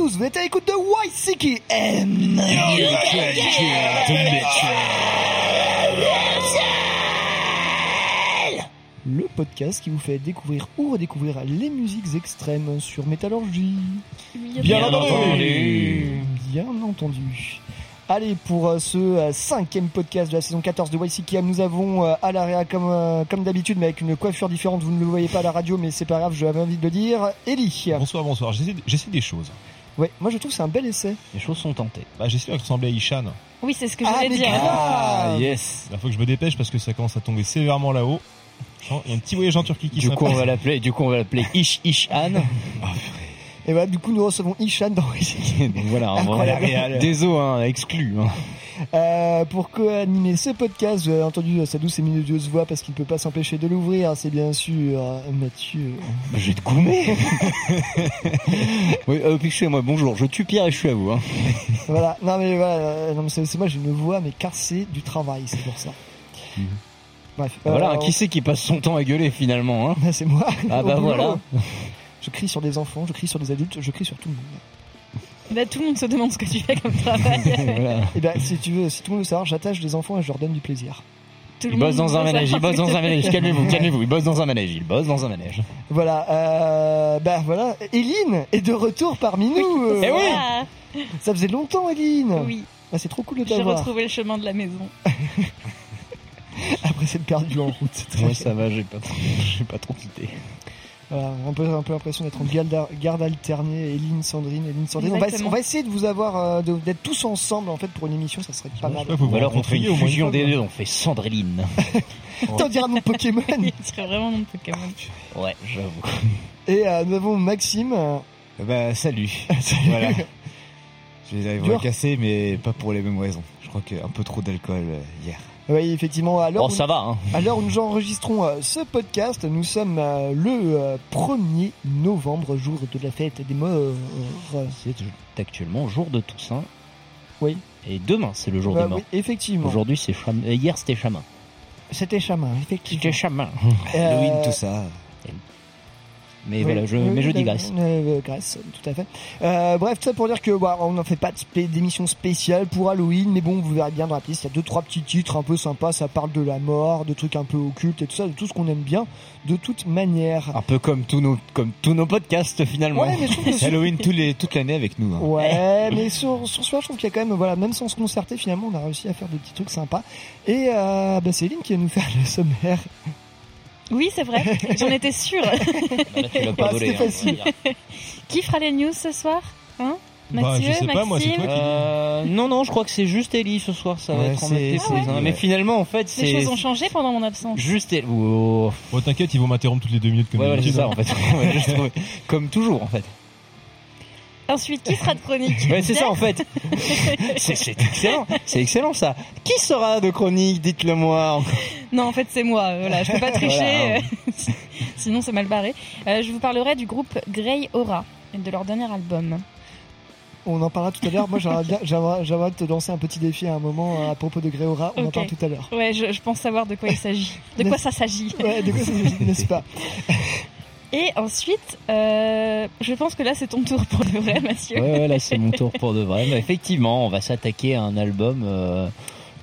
tous. Vous êtes à l'écoute de YCKM. Le podcast qui vous fait découvrir ou redécouvrir les musiques extrêmes sur Métallurgie. Bien entendu. Bien entendu. Allez, pour euh, ce euh, cinquième podcast de la saison 14 de YCKM, nous avons euh, à l'area comme, euh, comme d'habitude, mais avec une coiffure différente. Vous ne le voyez pas à la radio, mais c'est pas grave, j'avais envie de le dire. Ellie. Bonsoir, bonsoir. J'essaie des choses. Ouais, moi je trouve que c'est un bel essai. Les choses sont tentées. Bah, j'essaie de ressembler à Ishan. Oui, c'est ce que Ah, j'allais mais dire. Ah, yes. Il faut que je me dépêche parce que ça commence à tomber sévèrement là-haut. Il y a un petit voyage en Turquie qui Du coup, on s'impose. va l'appeler, du coup, on va l'appeler Ish Ish Anne. Et voilà, du coup, nous recevons Ishan dans. Donc voilà, Incroyable. vrai désolé, hein, exclu. Hein. Euh, pour co-animer ce podcast, vous avez entendu sa douce et minutieuse voix parce qu'il ne peut pas s'empêcher de l'ouvrir, c'est bien sûr euh, Mathieu. Bah, Je vais te goumer. oui, euh, moi bonjour, je tue Pierre et je suis à vous. Hein. voilà, non mais voilà, euh, non, mais c'est c'est moi j'ai une voix mais cassée du travail, c'est pour ça. Mhm. Bref, Voilà, euh, hein, qui c'est qui passe son temps à gueuler finalement hein on- c'est moi. Ah bah voilà. Je crie sur des enfants, je crie sur des adultes, je crie sur tout le monde. Bah, tout le monde se demande ce que tu fais comme travail. Voilà. Et ben si tu veux, si tout le monde veut savoir, j'attache des enfants et je leur donne du plaisir. Tout Il bosse dans un manège, il bosse dans un manège. Calmez-vous, calmez-vous. Il bosse dans un manège, il bosse dans un manège. Voilà, euh, bah voilà, Eline est de retour parmi nous. euh, Eh oui. Ça faisait longtemps, Eline. oui, Ah, c'est trop cool de j'ai t'avoir. retrouvé le chemin de la maison. Après c'est perdu en route. c'est très Moi ça va, j'ai pas, j'ai pas trop quitté. Voilà, on peut un peu l'impression d'être en garde, garde alternée, Eline, Sandrine, Eline, Sandrine. On va, Exactement. on va essayer de vous avoir, euh, d'être tous ensemble en fait pour une émission, ça serait pas mal. Ou alors on fait une fusion des deux, on fait Sandréline. T'en diras mon Pokémon. Il serait vraiment mon Pokémon. Ouais, j'avoue. Et euh, nous avons Maxime. euh, Bah salut. salut. voilà. J'ai les Dur. voix cassées, mais pas pour les mêmes raisons. Je crois qu'un peu trop d'alcool euh, hier. Oui, effectivement, Bon, ça va, hein. où nous enregistrons euh, ce podcast, nous sommes euh, le euh, 1er novembre, jour de la fête des morts. C'est actuellement jour de Toussaint. Oui. Et demain, c'est le jour Bah des morts. oui, effectivement. Aujourd'hui, c'est euh, Hier, c'était Chamin. C'était chamin, effectivement. C'était Chamin. Euh, Halloween, tout ça. Mais voilà, je... mais je digresse. Grèce, tout à fait. Euh, bref, tout ça pour dire que bah, on n'en fait pas d'émission spéciale pour Halloween, mais bon, vous verrez bien dans la playlist, il y a deux trois petits titres un peu sympas, ça parle de la mort, de trucs un peu occultes et tout ça, de tout ce qu'on aime bien, de toute manière. Un peu comme tous nos, comme tous nos podcasts finalement. Ouais, mais je trouve que sur- Halloween tous les, toute l'année avec nous. hein. Ouais, mais sur, sur ce je trouve qu'il y a quand même, voilà, même sans se concerter, finalement, on a réussi à faire des petits trucs sympas. Et euh, bah, c'est Eline qui va nous faire le sommaire. Oui, c'est vrai, j'en étais sûre. Là, tu l'as pas Bah, volé, hein, facile. Qui fera les news ce soir Hein Bah, Mathieu, je sais pas, moi, c'est Maxime toi qui- Euh, non, non, je crois que c'est juste Ellie ce soir, ça va Ouais, être en mode hein. Mais finalement, en fait, Les c'est choses ont changé pendant mon absence. juste Ellie. Oh. Bon, t'inquiète, ils vont m'interrompre toutes les deux minutes comme Ouais, voilà, c'est d'habitude. ça, en fait. Comme toujours, en fait. Ensuite, qui sera de chronique Ouais, c'est ça, en fait. C'est c'est excellent. C'est excellent, ça. Qui sera de chronique Dites-le moi. Non, en fait, c'est moi. Voilà, je peux pas tricher, Voilà. sinon c'est mal barré. Euh, je vous parlerai du groupe Grey Aura et de leur dernier album. On en parlera tout à l'heure. Moi, j'aimerais bien, j'aimerais, j'aimerais te lancer un petit défi à un moment à propos de Gréora. On en parle tout à l'heure. Ouais, je, je pense savoir de quoi il s'agit. De quoi ça s'agit. Ouais, de quoi ça s'agit, n'est-ce pas? Et ensuite, euh, je pense que là c'est ton tour pour de vrai, Mathieu. Ouais, ouais, là, c'est mon tour pour de vrai. Mais effectivement, on va s'attaquer à un album euh,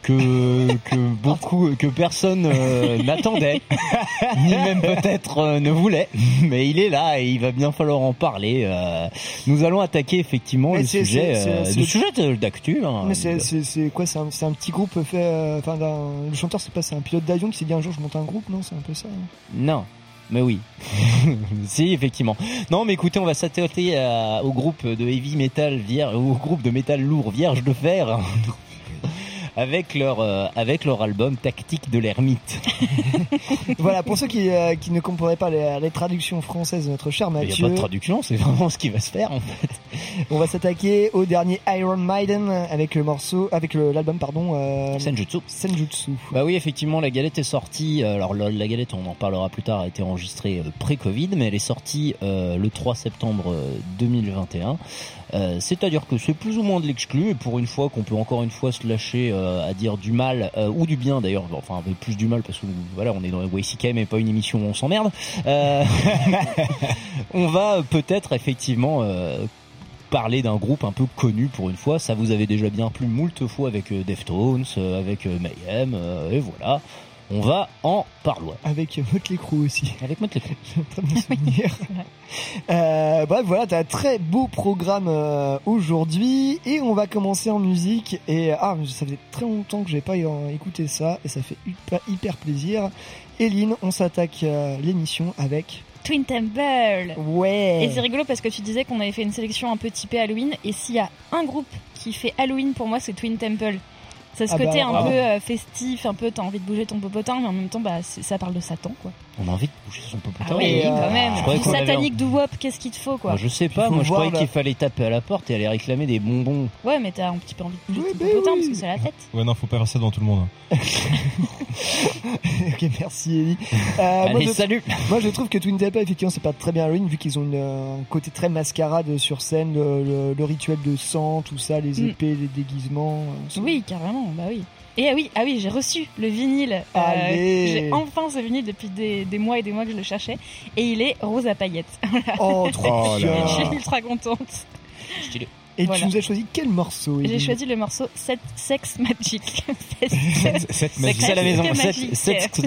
que, que beaucoup, que personne euh, n'attendait, ni même peut-être euh, ne voulait. Mais il est là et il va bien falloir en parler. euh. nous allons attaquer effectivement Mais le sujet, euh, le c'est- sujet d'actu. hein. Mais c'est, c'est, c'est quoi c'est un, petit groupe fait. euh, Enfin, le chanteur, c'est pas c'est un pilote d'avion qui s'est dit un jour je monte un groupe, non? C'est un peu ça. hein Non. Mais oui. si, effectivement. Non, mais écoutez, on va s'attaquer à- au groupe de heavy metal vierge, au groupe de métal lourd vierge de fer. avec leur euh, avec leur album Tactique de l'ermite. Voilà, pour ceux qui, euh, qui ne comprendraient pas les, les traductions françaises de notre cher Il n'y a Mathieu, pas de traduction, c'est vraiment ce qui va se faire en fait. on va s'attaquer au dernier Iron Maiden avec le morceau, avec l'album, pardon, euh, Senjutsu. Senjutsu. Bah oui, effectivement, la galette est sortie. euh, Alors la, la galette, on en parlera plus tard, a été enregistrée euh, pré-Covid, mais elle est sortie euh, le 3 septembre euh, 2021. Euh, C'est-à-dire que c'est plus ou moins de l'exclu, et pour une fois qu'on peut encore une fois se lâcher euh, à dire du mal euh, ou du bien d'ailleurs, enfin plus du mal parce que voilà, on est dans YCKM et pas une émission où on s'emmerde. On va peut-être effectivement parler d'un groupe un peu connu pour une fois. Ça vous avait déjà bien plu moult fois avec Deftones, avec Mayhem, et voilà. On va en parler. Avec Motley Crue aussi. Avec Motley Crue. très bon souvenir. Euh, bref, voilà, t'as un très beau programme euh, aujourd'hui et on va commencer en musique. Et ah, ça fait très longtemps que j'ai pas écouté ça et ça fait hyper, hyper plaisir. Eline, on s'attaque euh, l'émission avec Twin Temple. ouais. Et c'est rigolo parce que tu disais qu'on avait fait une sélection un peu typée Halloween. Et s'il y a un groupe qui fait Halloween pour moi, c'est Twin Temple. C'est ce Ah bah, côté un bravo. peu euh, festif, un peu t'as envie de bouger ton popotin, mais en même temps, bah, ça parle de Satan, quoi. On a envie de bouger son popotin. Ah oui, euh, quand même. je Du avait satanique du WOP, qu'est-ce qu'il te faut, quoi Moi, je sais pas, moi je voir croyais qu'il fallait taper à la porte et aller réclamer des bonbons. Ouais, mais t'as un petit peu envie de bouger Oui, ton bah popotin oui. parce que c'est la fête. Ouais, non, faut pas faire ça devant tout le monde. hein. ok, merci Ellie. Euh, moi, Allez, je, salut moi, je trouve que Twin Temple, effectivement, c'est pas très bien Halloween vu qu'ils ont une, un côté très mascarade sur scène, le, le- le rituel de sang, tout ça, les Mm. épées, les déguisements. euh, Oui, carrément, bah oui. Et ah oui, ah oui, j'ai reçu le vinyle. euh, j'ai enfin ce vinyle depuis des, des mois et des mois que je le cherchais. Et il est rose à paillettes. Oh, trop Oh bien. je suis ultra contente. Stylé. Et Voilà. tu nous as choisi quel morceau J'ai choisi le morceau Set- Sex Magic. Cette Sexe magie. à la maison. Sexe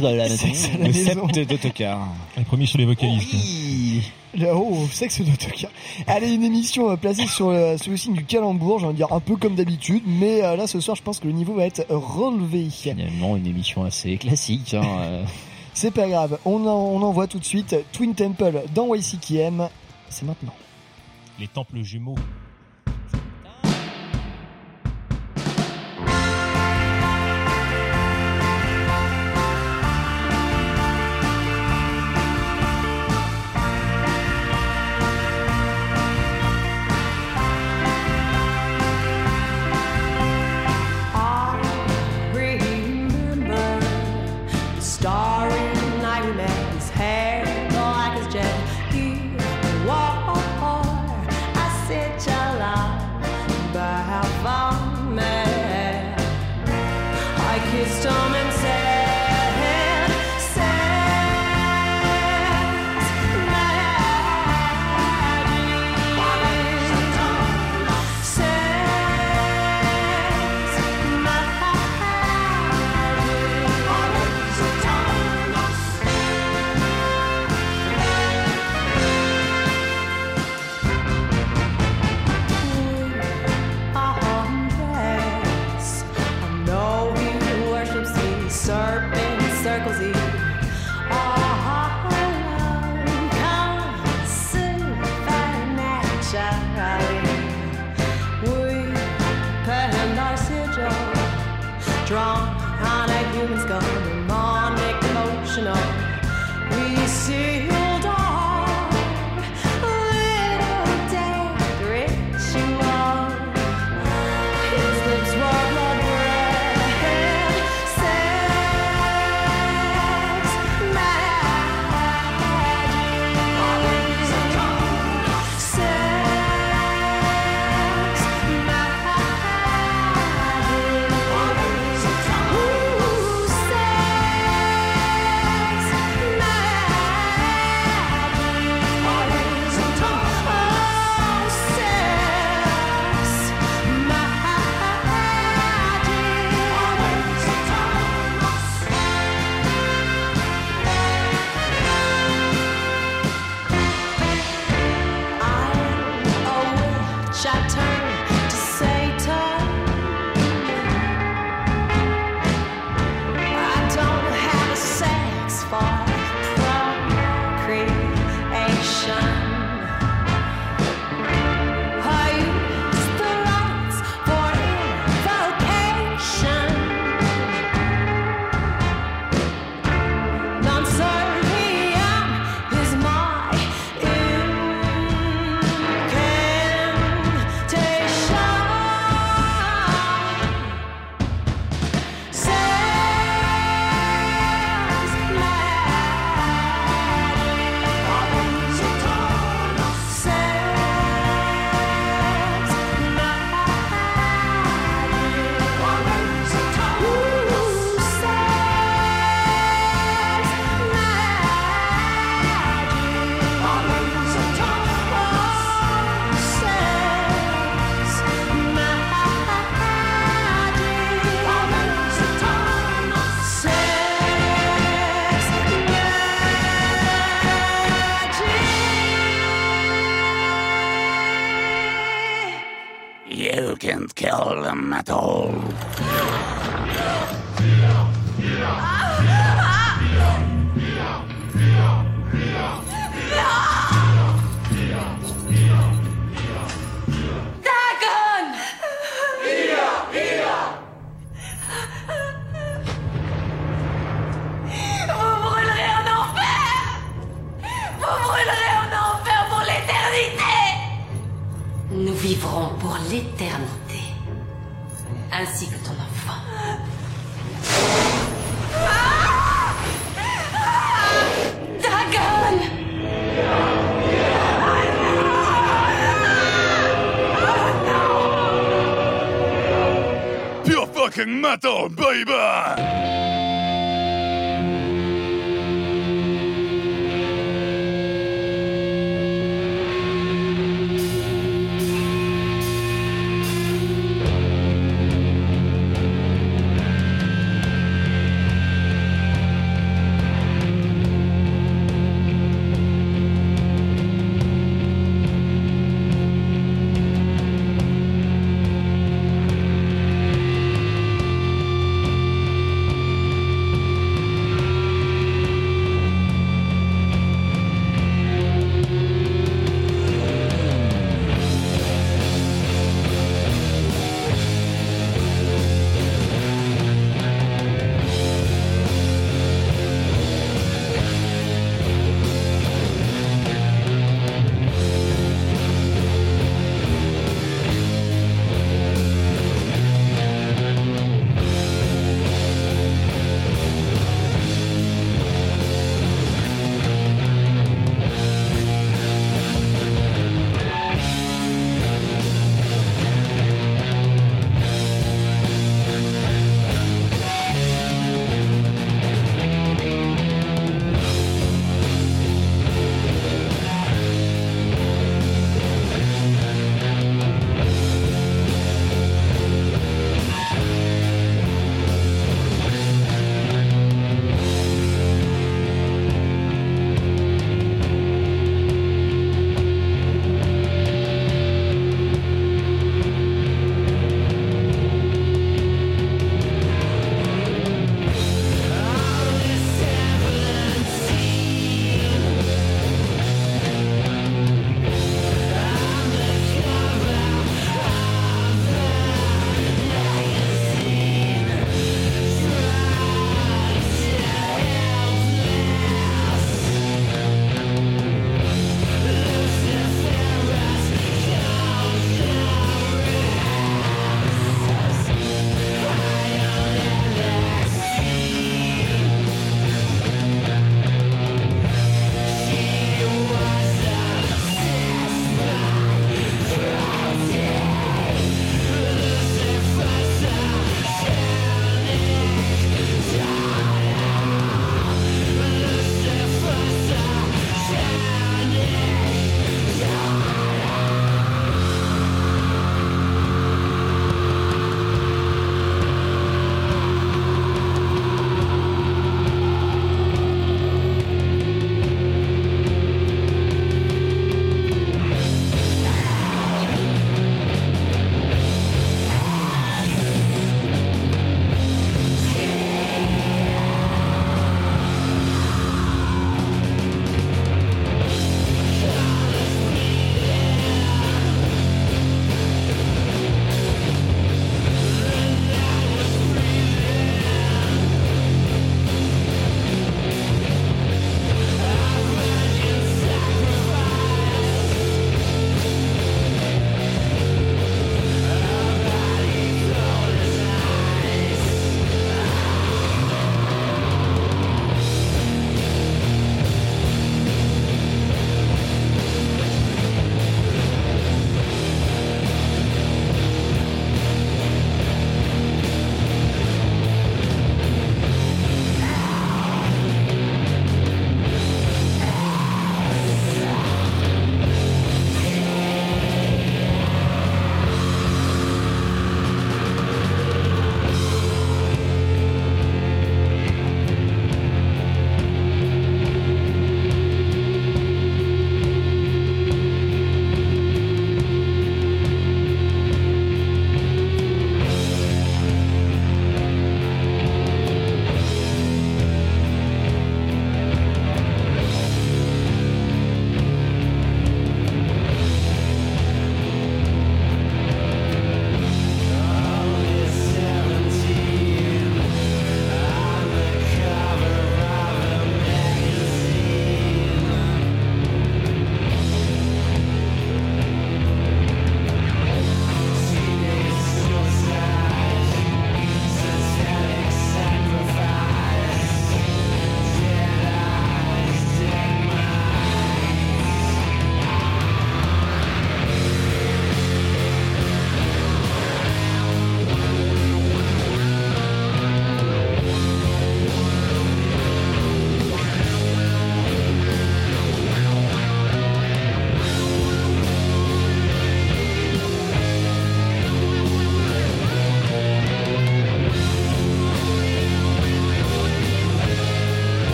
à la maison. Le sept d'autocar. Le premier sur les vocalistes. Oui. Le- Oh, sexe d'autocar. Allez, une émission euh, placée sur le, sur le signe du calembour, j'ai envie de dire un peu comme d'habitude, mais euh, là ce soir je pense que le niveau va être relevé. Finalement, une émission assez classique. Hein. euh. C'est pas grave, on, en, on envoie tout de suite Twin Temple dans YCKM, c'est maintenant. Les temples jumeaux. I kissed and said,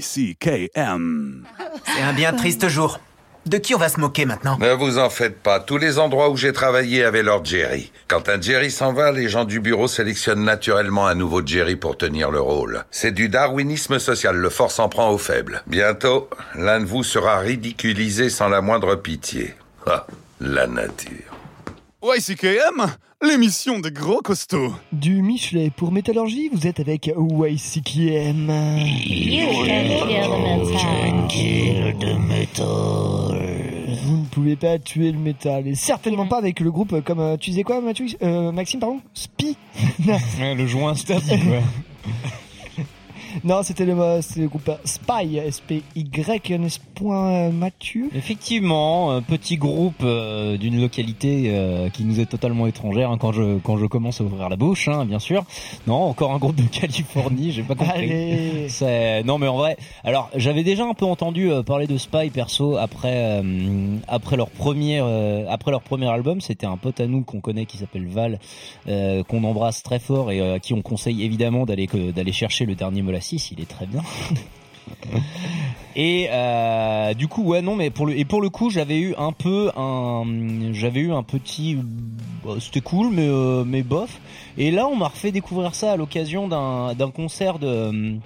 YCKM. C'est un bien triste jour. De qui on va se moquer maintenant? Ne vous en faites pas. Tous les endroits où j'ai travaillé avaient leur Jerry. Quand un Jerry s'en va, les gens du bureau sélectionnent naturellement un nouveau Jerry pour tenir le rôle. C'est du darwinisme social. Le fort s'en prend aux faibles. Bientôt, l'un de vous sera ridiculisé sans la moindre pitié. Ah, la nature. YCKM, l'émission des gros costauds. Du Michelet pour Métallurgie, vous êtes avec YCKM. Vous ne pouvez pas tuer le métal, et certainement pas avec le groupe comme euh, tu disais quoi, Mathieu Euh, Maxime, pardon Spi. Ouais, le joint stop. ouais. non, c'était le, euh, le groupe Spy, S-P-Y, n'est-ce point euh, Mathieu? Effectivement, un petit groupe euh, d'une localité euh, qui nous est totalement étrangère hein, quand je quand je commence à ouvrir la bouche, hein, bien sûr. Non, encore un groupe de Californie, j'ai pas compris. C'est- Non, mais en vrai, alors j'avais déjà un peu entendu euh, parler de Spy perso après euh, après leur premier euh, après leur premier album. C'était un pote à nous qu'on connaît qui s'appelle Val, euh, qu'on embrasse très fort et euh, à qui on conseille évidemment d'aller d'aller chercher le dernier Molassis. Il est très bien. Et euh, du coup ouais non mais pour le et pour le coup j'avais eu un peu un j'avais eu un petit bah, c'était cool mais euh, mais bof et là on m'a refait découvrir ça à l'occasion d'un concert de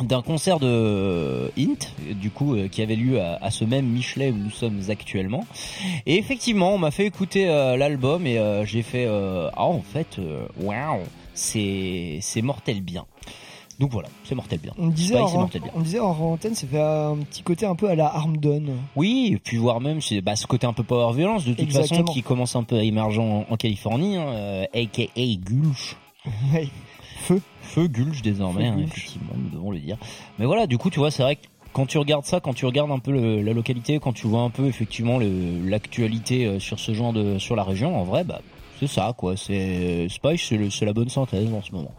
d'un concert de Int du coup euh, qui avait lieu à, ce même Michelet où nous sommes actuellement et effectivement on m'a fait écouter l'album et j'ai fait ah en fait waouh c'est c'est mortel bien donc voilà c'est mortel bien On disait, en, bien on disait en antenne, ça fait un petit côté un peu à la Armdon. Oui, et puis voire même c'est bah, ce côté un peu power violence de toute Exactement. façon qui commence un peu à émerger en, en Californie, hein, euh, aka Gulch. Feu. Feu Gulch désormais, Feu hein, Gulch. effectivement, nous devons le dire. Mais voilà, du coup, tu vois, c'est vrai que quand tu regardes ça, quand tu regardes un peu le- la localité, quand tu vois un peu effectivement l'actualité euh, sur ce genre de sur la région, en vrai, bah c'est ça quoi. C'est Spice, c'est le- c'est la bonne synthèse en ce moment.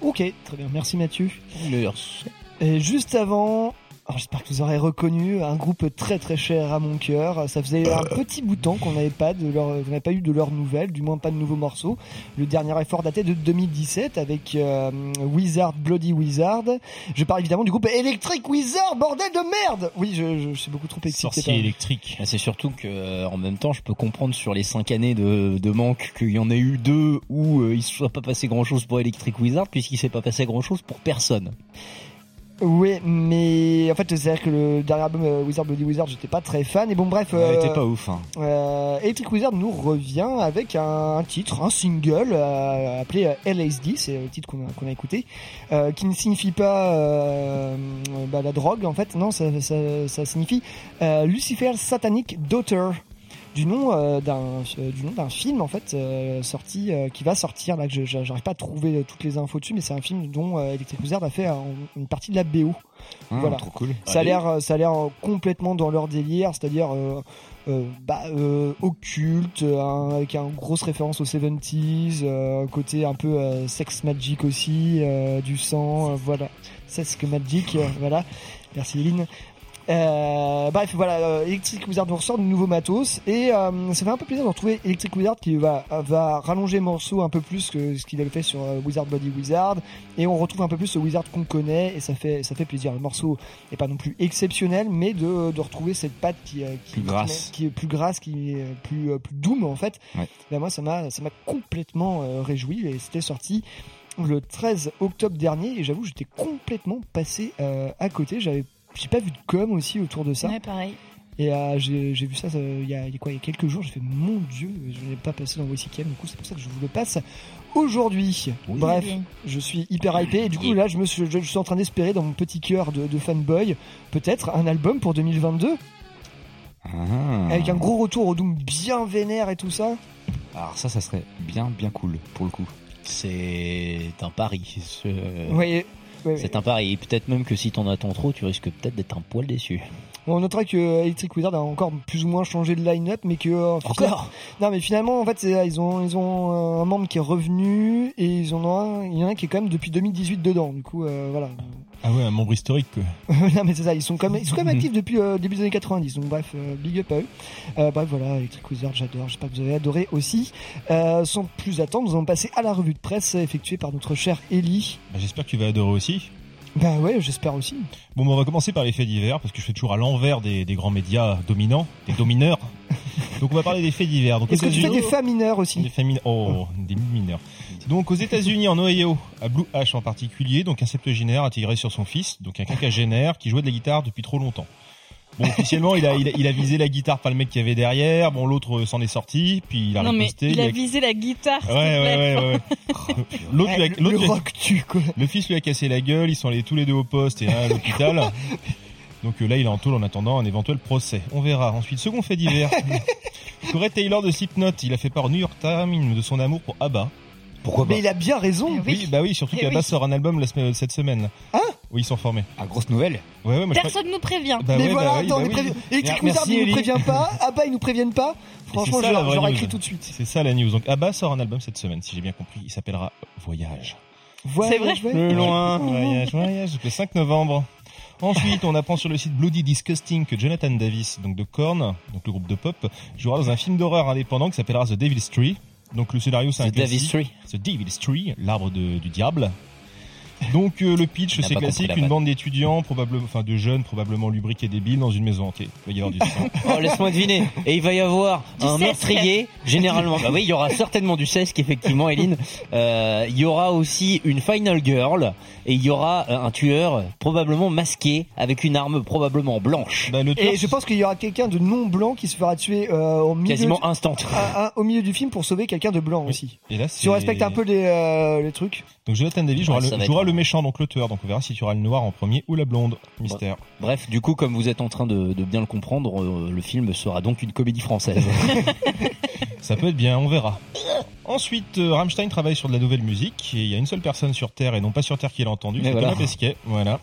Ok, très bien, merci Mathieu. Merci. Et juste avant, alors j'espère que vous aurez reconnu un groupe très très cher à mon cœur. Ça faisait un petit bout de temps qu'on n'avait pas de leur, qu'on n'avait pas eu de leurs nouvelles, du moins pas de nouveaux morceaux. Le dernier effort datait de 2017 avec euh, Wizard Bloody Wizard. Je parle évidemment du groupe Electric Wizard, bordel de merde. Oui, je, je, suis beaucoup trop excité. Sorcier électrique. Bah, C'est surtout que euh, en même temps, je peux comprendre sur les cinq années de, de manque qu'il y en a eu deux où euh, il ne soit pas passé grand chose pour Electric Wizard puisqu'il s'est pas passé grand chose pour personne. Oui, mais en fait, c'est-à-dire que le dernier album euh, Wizard Bloody Wizard, j'étais pas très fan. Et bon, bref. Euh, t'es pas ouf. Hein. euh, Electric Wizard nous revient avec un, titre, un single euh, appelé euh, LSD, c'est le titre qu'on a, a écouté, euh, qui ne signifie pas euh, bah, la drogue en fait, non, ça, ça, ça signifie euh, Lucifer Satanic Daughter du nom euh, d'un euh, du nom d'un film en fait euh, sorti euh, qui va sortir. Là que j'arrive pas à trouver euh, toutes les infos dessus mais c'est un film dont euh, Electric Wizard a fait un- une partie de la BO Ah, voilà. Trop cool. ça a l'air ça a l'air complètement dans leur délire c'est-à-dire euh, euh, bah, euh, occulte un- avec une grosse référence aux 70s euh, côté un peu euh, sex magic aussi euh, du sang euh, voilà. Sex magic voilà. Merci Eline euh, bref, voilà, euh, Electric Wizard nous ressort de nouveaux matos et euh, ça fait un peu plaisir de retrouver Electric Wizard qui va va rallonger le morceau un peu plus que ce qu'il avait fait sur euh, Wizard Body Wizard et on retrouve un peu plus ce Wizard qu'on connaît et ça fait ça fait plaisir. Le morceau est pas non plus exceptionnel, mais de, de retrouver cette patte qui, euh, qui Plus grasse. qui est plus grasse, qui est plus plus doom en fait. Ouais. Ben moi ça m'a ça m'a complètement euh, réjoui et c'était sorti le 13 octobre dernier et j'avoue j'étais complètement passé euh, à côté. J'avais j'ai pas vu de com aussi autour de ça. Ouais, pareil. Et euh, j'ai vu ça euh, il y, a, y a quoi Il y a quelques jours. J'ai fait mon dieu, je n'ai pas passé dans Voici Cam. Du coup, c'est pour ça que je vous le passe aujourd'hui. Bref, je suis hyper hypé. Et du coup, là, je me suis, je, je suis en train d'espérer dans mon petit cœur de, de fanboy peut-être un album pour 2022 Ah. avec un gros retour au Doom bien vénère et tout ça. Alors ça, ça serait bien, bien cool pour le coup. C'est un pari. Ce- Ouais, ouais. C'est un pari. Et peut-être même que si t'en attends trop, tu risques peut-être d'être un poil déçu. Bon, on notera que Electric Wizard a encore plus ou moins changé de line-up, mais que euh, Encore Non, mais finalement, en fait, c'est- ils ont ils ont euh, un membre qui est revenu et ils en ont un, il y en a un qui est quand même depuis 2018 dedans. Du coup, euh, voilà. Ah ouais, un membre historique, non, mais c'est ça, ils sont quand même ils sont quand même actifs depuis euh, début des années 90. Donc bref, euh, big up à eux. Euh, bref, voilà, Electric Wizard, j'adore. J'espère que vous avez adoré aussi. Sans plus attendre, nous allons passer à la revue de presse effectuée par notre cher Ellie. Bah, J'espère que tu vas adorer aussi. Bah ouais, j'espère aussi. Bon, bah, on va commencer par les faits divers, parce que je fais toujours à l'envers des, des grands médias dominants, des domineurs. Donc on va parler des faits divers. Donc, Est-ce que tu fais des femmes mineures aussi Des familles, oh, des mineurs. Donc aux États-Unis, en Ohio, à Blue Ash en particulier, donc un septuagénaire a tiré sur son fils, donc un quinquagénaire qui jouait de la guitare depuis trop longtemps. Bon, officiellement, il a, il a, il a visé la guitare, pas le mec qui avait derrière. Bon, l'autre euh, s'en est sorti, puis il a non, mais il a a- visé la guitare. Ouais, ouais, ouais, ouais. L'autre, lui a- l'autre Le lui a- rock tu quoi. le fils lui a cassé la gueule, ils sont allés tous les deux au poste et un à l'hôpital. Donc euh, là, il est en tôle en attendant un éventuel procès. On verra. Ensuite, second fait divers. Corey Taylor de Slipknot, il a fait part au New York Times de son amour pour ABBA. Pourquoi pas Mais il a bien raison. Eh Oui, bah oui, surtout Eh qu'ABBA oui. sort un album la semaine- cette semaine. Hein Oui, ils sont formés. Ah, grosse nouvelle. Ouais, ouais, moi je crois- Personne nous prévient. Bah mais ouais, voilà, bah oui, attends, bah on est oui. prévenu. Electric Wizard, il nous prévient pas. Ah bah, il nous préviennent pas. Franchement, c'est j'aurais écrit tout de suite. C'est ça la news. Donc ABBA sort un album cette semaine, si j'ai bien compris. Il s'appellera Voyage. Voyage, vrai voyage. loin. Voyage, voyage, le 5 novembre. Ensuite, on apprend sur le site Bloody Disgusting que Jonathan Davis, donc de Korn, donc le groupe de pop, jouera dans un film d'horreur indépendant qui s'appellera The Devil's Tree. Donc le scénario c'est Davis classique. Tree. The Devil's Tree, l'arbre du diable. Donc euh, le pitch c'est classique, la une bande d'étudiants, probablement, enfin de jeunes, probablement lubriques et débiles dans une maison hantée. Il va y avoir du sang. Oh, laisse-moi deviner. Et il va y avoir Du un meurtrier, généralement. Bah oui, il y aura certainement du sesque, effectivement, Eline. Euh, il y aura aussi une final girl. Et il y aura euh, un tueur, probablement masqué, avec une arme probablement blanche. Bah, le tueur, Et je pense qu'il y aura quelqu'un de non blanc qui se fera tuer euh, au milieu Quasiment du- instant. à- à- au milieu du film pour sauver quelqu'un de blanc aussi. et là, Si on c'est- respecte un peu les, euh, les trucs. Donc Jonathan Davis jouera, Ouais, le, être jouera un- le méchant, donc le tueur. Donc on verra si tu auras le noir en premier ou la blonde. Mystère. Bref, du coup, comme vous êtes en train de, de bien le comprendre, euh, le film sera donc une comédie française. Ça peut être bien, on verra. Ensuite, euh, Rammstein travaille sur de la nouvelle musique et il y a une seule personne sur Terre et non pas sur Terre qui l'a entendu, c'est voilà. Thomas Pesquet. Voilà.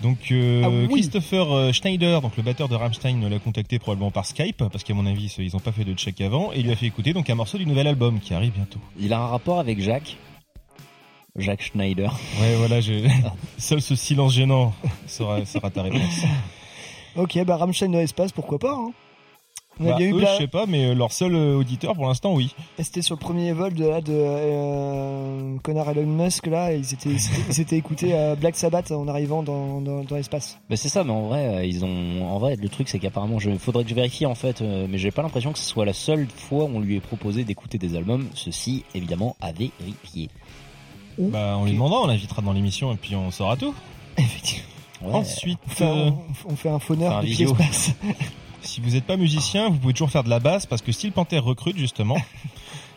Donc euh, Ah oui. Christopher Schneider, donc le batteur de Rammstein, l'a contacté probablement par Skype parce qu'à mon avis ils n'ont pas fait de check avant et il lui a fait écouter donc un morceau du nouvel album qui arrive bientôt. il a un rapport avec Jacques. Jacques Schneider. Ouais, voilà, je... seul ce silence gênant sera, sera ta réponse. Ok, bah Rammstein dans l'espace, pourquoi pas. Hein. On a Bah, bien eu je sais pas, mais euh, leur seul euh, auditeur pour l'instant, oui. C'était sur le premier vol de, là, de euh, connard Elon Musk là, et ils étaient, ils étaient écoutés à Black Sabbath en arrivant dans, dans, dans l'espace. Bah c'est ça, mais en vrai, ils ont, en vrai, le truc c'est qu'apparemment, je, faudrait que je vérifie en fait, euh, mais j'ai pas l'impression que ce soit la seule fois où on lui ait proposé d'écouter des albums. Ceci, évidemment, à vérifier. Bah, on lui demandera, on l'invitera dans l'émission et puis on saura tout. Effectivement. Ouais. Ensuite, On fait, euh, un, on fait un phoneur vidéo. l'espace. si vous n'êtes pas musicien, vous pouvez toujours faire de la basse parce que Steel Panther recrute justement.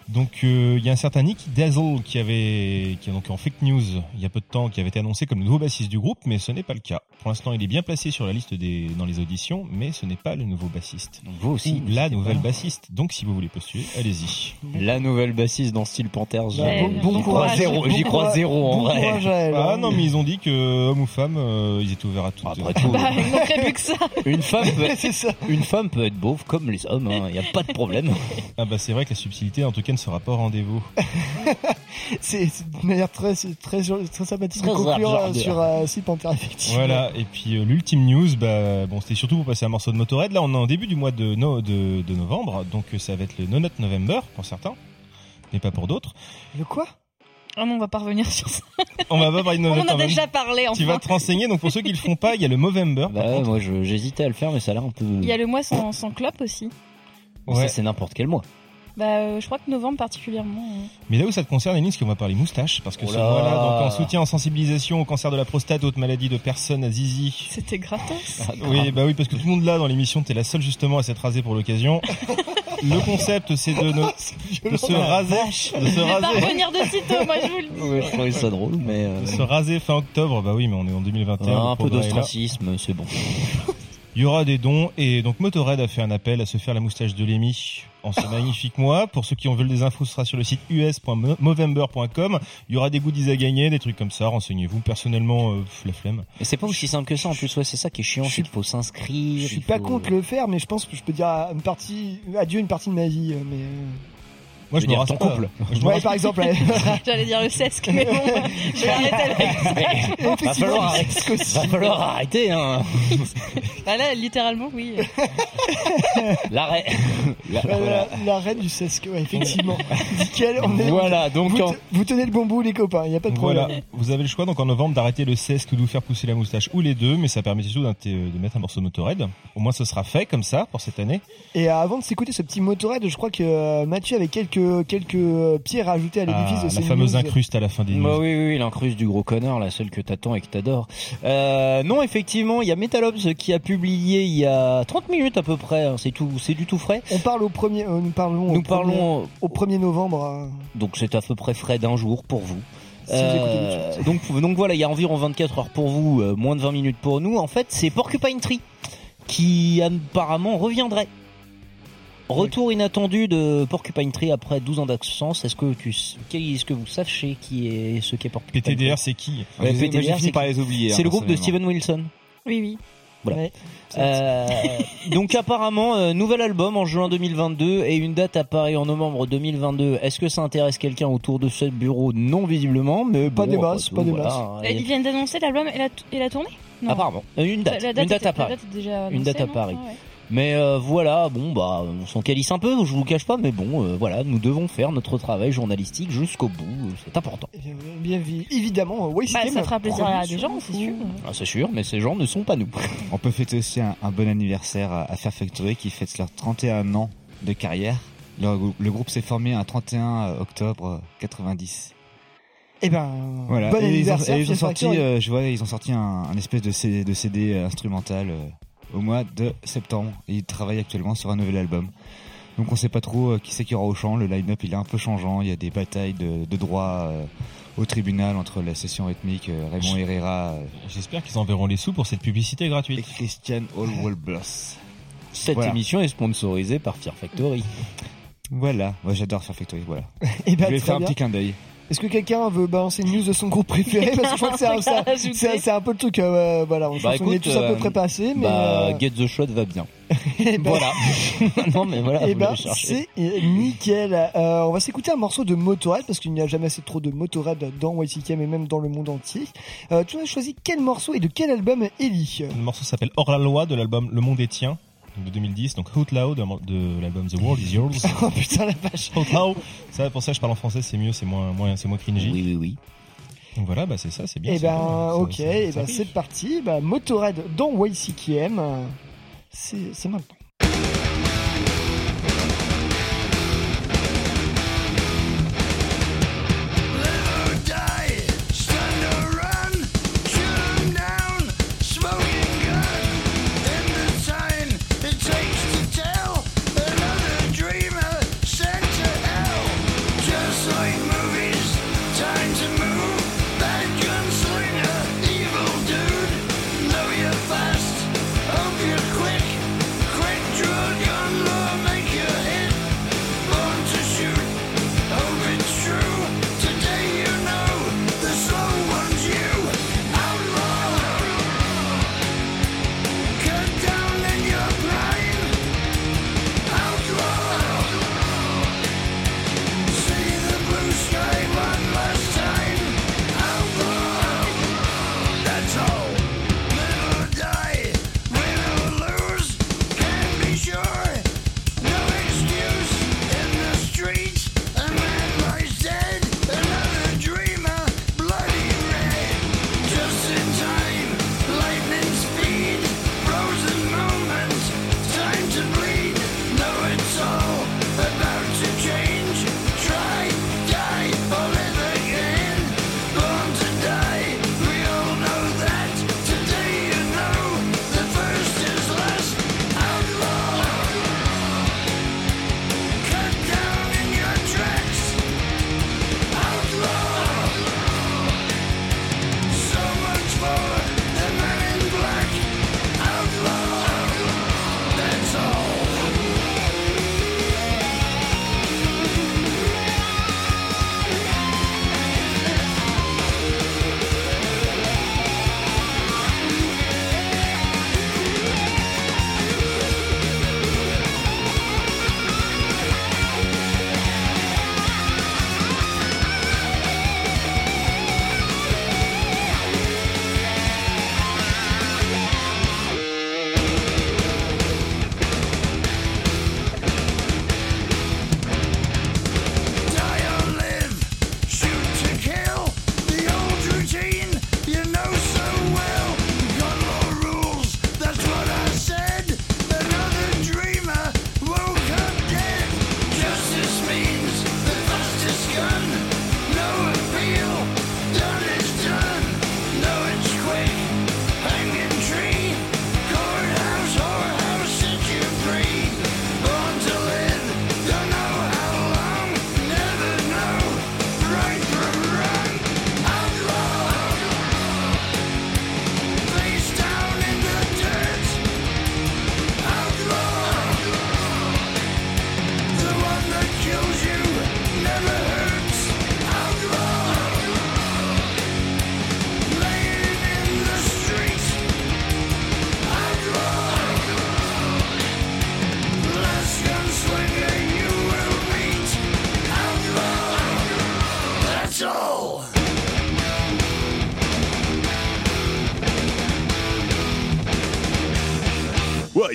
Donc euh, il y a un certain Nick Dazzle qui avait qui est donc en fake news il y a peu de temps qui avait été annoncé comme le nouveau bassiste du groupe mais ce n'est pas le cas. Pour l'instant, il est bien placé sur la liste des dans les auditions mais ce n'est pas le nouveau bassiste. Donc vous aussi. La nouvelle pas. bassiste. Donc si vous voulez postuler, allez-y. La nouvelle bassiste dans Steel Panther. j'y- Ouais, bon, courage. zéro. J'y crois zéro en bon vrai. courage à elle, Ah hein. non mais ils ont dit que homme ou femme euh, ils étaient ouverts à tout. Après tout, Bah, plus que ça. une femme peut ça. une femme peut être beauf comme les hommes. Il n'y a pas de problème. Ah bah c'est vrai que la subtilité en tout cas ne sera pas au rendez-vous. C'est une manière très, c'est très, très sympathique de conclure euh, sur euh, Panther, effectivement. Voilà, et puis euh, l'ultime news, bah, bon, c'était surtout pour passer un morceau de Motorhead. Là, on est en début du mois de, no- de, de novembre, donc euh, ça va être le No Note November pour certains, mais pas pour d'autres. Le quoi? Oh non, on va pas revenir sur ça. On va pas parler de No On en a November. déjà parlé, Tu vas enfin. te renseigner, donc pour ceux qui le font pas, il y a le Movember. Bah ouais, moi j'hésitais à le faire, mais ça a l'air un peu. Il y a le mois sans, sans clope aussi. Ça, c'est n'importe quel mois. Bah, euh, je crois que novembre particulièrement. euh. Mais là où ça te concerne, Ennis, qu'on va parler moustache, parce que Oh ce là. mois-là, donc en soutien en sensibilisation au cancer de la prostate, autres maladies de personnes à zizi. C'était gratos. Ah, Oui, bah oui, parce que tout le monde là dans l'émission, t'es la seule justement à s'être rasée pour l'occasion. le concept, c'est de, ne- de se raser, de se Je vais pas raser. revenir de sitôt, moi je vous le dis. Ouais, je trouvais ça drôle, mais. euh, De se raser fin octobre, bah oui, mais on est en 2021. un peu d'ostracisme, c'est bon. Il y aura des dons et donc Motorhead a fait un appel à se faire la moustache de Lémi en ce magnifique mois. Pour ceux qui en veulent des infos, ce sera sur le site us.movember.com. Il y aura des goodies à gagner, des trucs comme ça. Renseignez-vous. Personnellement, euh, la flemme. Mais c'est pas aussi simple que ça en plus, ouais, c'est ça qui est chiant, qu'il faut s'inscrire. Je suis il pas faut- contre le faire, mais je pense que je peux dire à une partie, adieu une partie de ma vie. euh, Mais euh, Moi, Je me dire rase ton couple. Je ouais, par exemple. J'allais dire le sesque, mais bon, je vais arrêter avec ça. Va falloir, le arrêter, sesque va falloir arrêter, hein. Là, littéralement, oui. L'arrêt. La- voilà. la, la reine du sesque, ouais, effectivement. Nickel, on est. Voilà, donc Vous, en- te- vous tenez le bon bout, les copains, il n'y a pas de problème. Voilà, vous avez le choix donc en novembre d'arrêter le cesque ou de vous faire pousser la moustache ou les deux, mais ça permet surtout de mettre un morceau de Motorhead. Au moins ce sera fait comme ça pour cette année. Et avant de s'écouter ce petit motorhead, je crois que euh, Mathieu avait quelques, quelques euh, pierres à ajouter à l'édifice Ah, de la fameuse news. incruste à la fin des news. Bah oui, oui, oui, l'incruste du gros connard, la seule que t'attends et que t'adores. Euh, non, effectivement, il y a Metalops qui a publié il y a 30 minutes à peu près, hein, c'est tout, c'est du tout frais. On parle au premier, euh, nous parlons Nous au premier, parlons, au 1er novembre. euh, donc c'est à peu près frais d'un jour pour vous. si Euh, donc, donc voilà, il y a environ 24 heures pour vous, euh, moins de 20 minutes pour nous. En fait, c'est Porcupine Tree qui apparemment reviendrait. Retour inattendu de Porcupine Tree après 12 ans d'absence. Est-ce que tu, est-ce que vous sachez qui est ce qu'est Porcupine Tree PTDR, c'est qui Ouais, j'ai PTDR, fini c'est par les oublier. C'est hein, le groupe de. Steven Wilson. Oui, oui. Voilà. ouais. Euh, donc apparemment, euh, nouvel album en juin 2022 et une date apparaît en novembre 2022. Est-ce que ça intéresse quelqu'un autour de ce bureau? Non, visiblement, mais Pas bon, des masses, tout, pas des voilà, masses. Et Ils viennent d'annoncer l'album et la, et la tournée? Non. Apparemment, Euh, une date, La une date était- à Paris. Date Une date à non? Paris. Ah ouais. Mais euh, voilà, bon bah, on s'en calisse un peu, je vous le cache pas, mais bon, euh, voilà, nous devons faire notre travail journalistique jusqu'au bout, euh, c'est important. Eh bien, bien vi- évidemment, oui, Bah, ça fera plaisir à des gens, c'est sûr. Ah, c'est sûr, mais ces gens ne sont pas nous. On peut fêter aussi un, un bon anniversaire à, Fair Factory qui fête leurs 31 ans de carrière. Le, grou- le groupe s'est formé un 31 octobre 90. Eh ben, Voilà. bon et ils ont, anniversaire. et ils ont sorti, euh, je vois, ils ont sorti un, un espèce de CD, de CD instrumental euh, au mois de septembre. Et ils travaillent actuellement sur un nouvel album. Donc on sait pas trop euh, qui c'est qui aura au chant. Le line-up il est un peu changeant. Il y a des batailles de, de droit euh, au tribunal entre la session rythmique euh, Raymond Herrera euh, J'espère qu'ils enverront les sous pour cette publicité et gratuite. Christian Hallwall-Bloss. Cette Voilà. émission est sponsorisée par Fear Factory. Voilà, ouais, j'adore Fair Factory. Voilà. Eh ben, je vais faire un petit clin d'œil. Est-ce que quelqu'un veut balancer une news de son groupe préféré Parce que je crois que c'est un, c'est un- Ajouter. c'est un- c'est un peu le truc. euh, voilà, on, Bah, pense qu'on est écoute, tous à peu euh, près passés, mais. bah, euh, Get the Shot va bien. eh ben, Voilà. non mais voilà, Eh vous ben, c'est nickel. Euh, on va s'écouter un morceau de Motorhead parce qu'il n'y a jamais assez trop de Motorhead dans YCKM et même dans le monde entier. Euh, tu as choisi quel morceau et de quel album, Ellie? Le morceau s'appelle Hors la loi de l'album Le Monde est tien de 2010, donc Out Loud de l'album The World Is Yours. Oh putain la vache. Out Loud, ça pour ça je parle en français, c'est mieux, c'est moins moins c'est moins cringy. Oui oui oui. Donc voilà, bah c'est ça, c'est bien. Eh c'est ben, ça- ok, ça- eh ça ben, c'est parti. Bah, Motorhead dans YCKM. C'est c'est maintenant.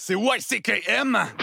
c'est YCKM.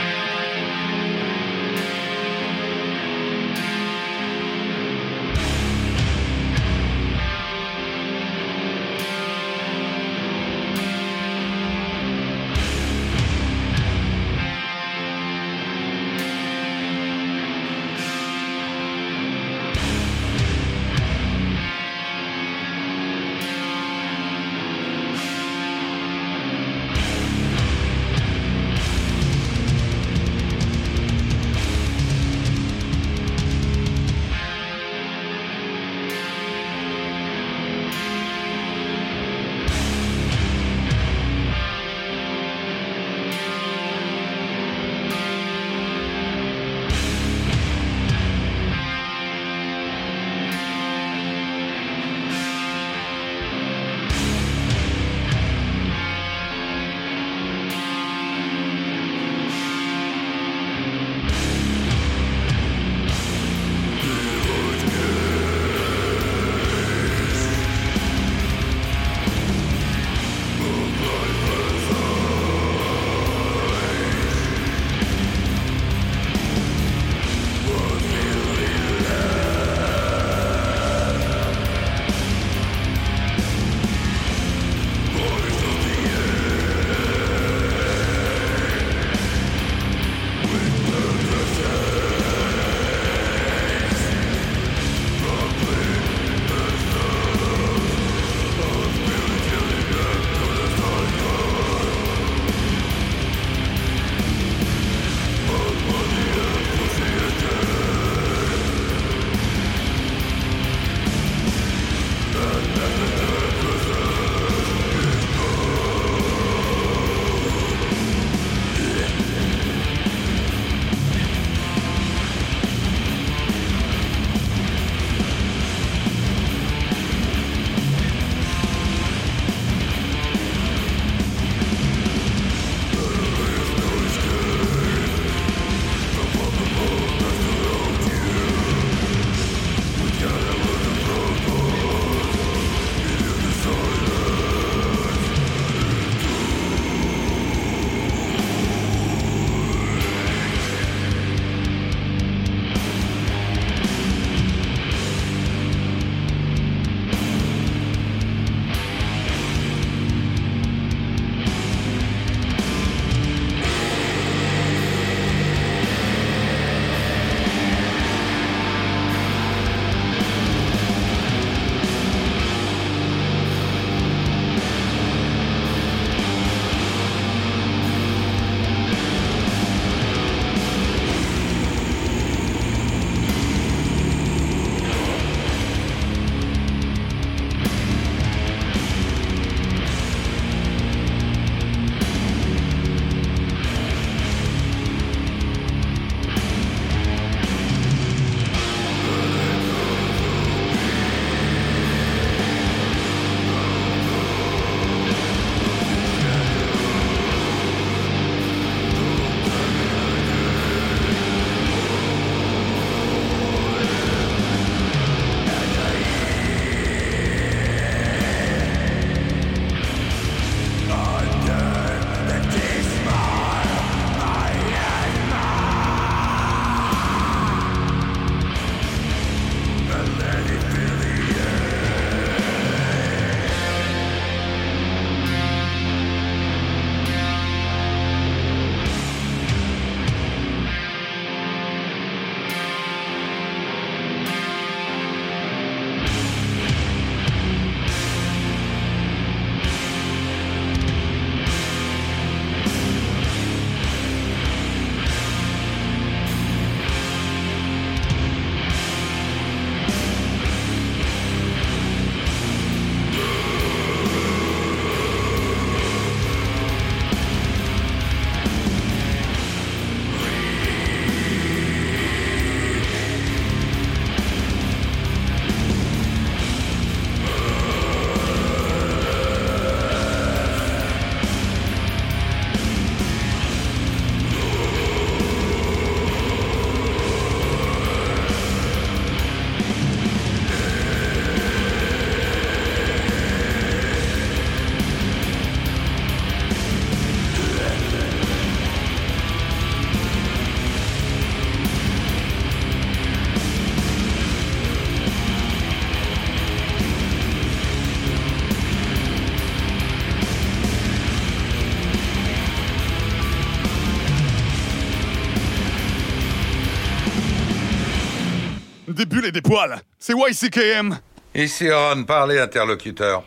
Des bulles et des poils. C'est YCKM. Ici Ron, parlez interlocuteur.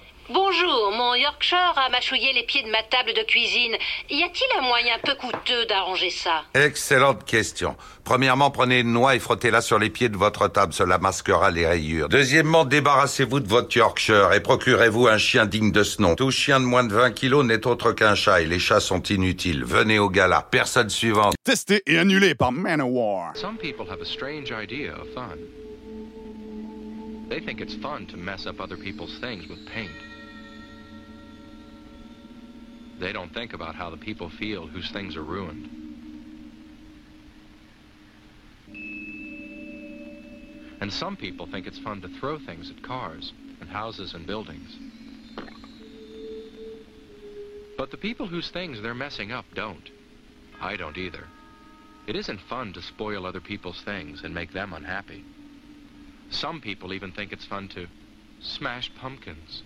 A mâchouillé les pieds de ma table de cuisine. Y a-t-il un moyen peu coûteux d'arranger ça? Excellente question. Premièrement, prenez une noix et frottez-la sur les pieds de votre table, cela masquera les rayures. Deuxièmement, débarrassez-vous de votre Yorkshire et procurez-vous un chien digne de ce nom. Tout chien de moins de 20 kilos n'est autre qu'un chat et les chats sont inutiles. Venez au gala. Personne suivante. Testé et annulé par Manowar. Some people have a strange idea of fun. They think it's fun to mess up other people's things with paint. They don't think about how the people feel whose things are ruined. And some people think it's fun to throw things at cars and houses and buildings. But the people whose things they're messing up don't. I don't either. It isn't fun to spoil other people's things and make them unhappy. Some people even think it's fun to smash pumpkins.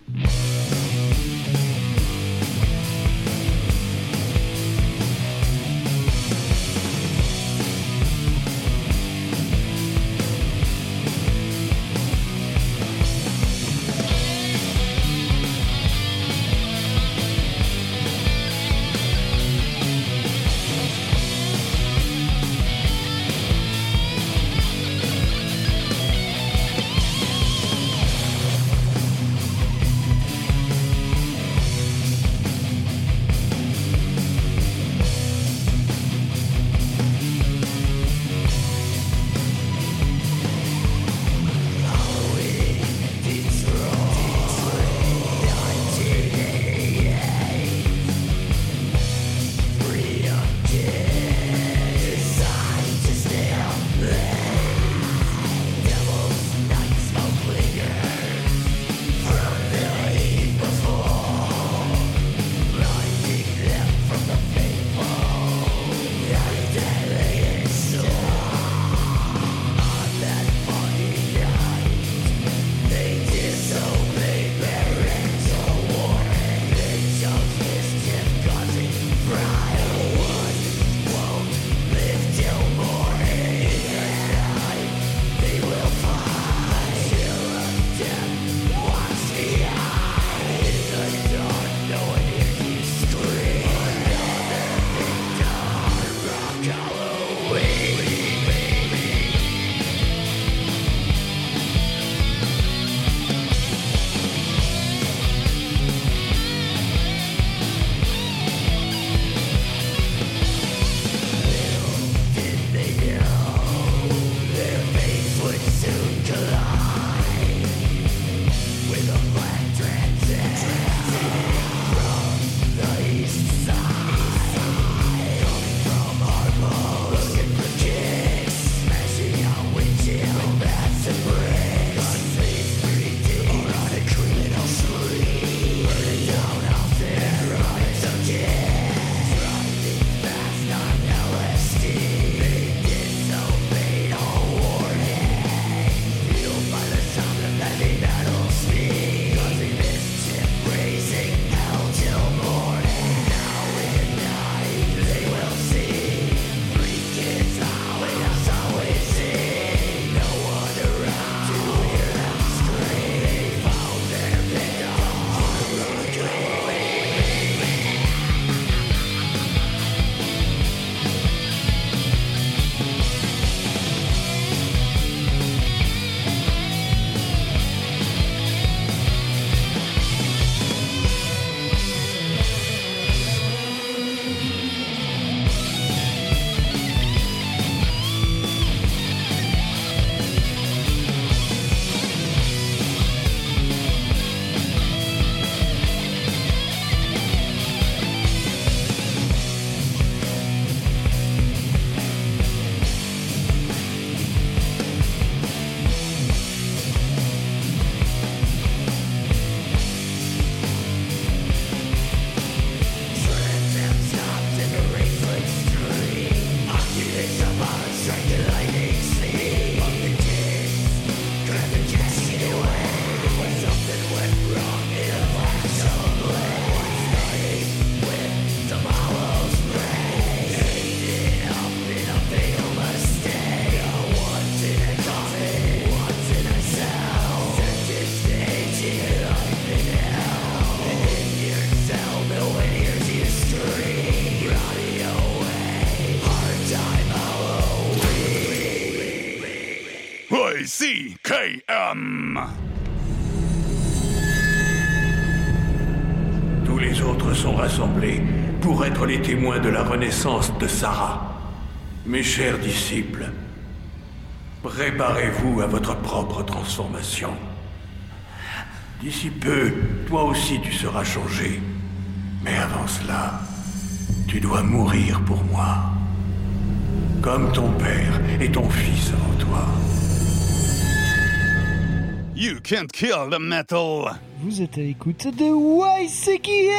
YCKM. Tous les autres sont rassemblés pour être les témoins de la renaissance de Sarah. Mes chers disciples, préparez-vous à votre propre transformation. D'ici peu, toi aussi tu seras changé. Mais avant cela, tu dois mourir pour moi. Comme ton père et ton fils avant toi. You can't kill the metal. Vous êtes à l'écoute de YCKM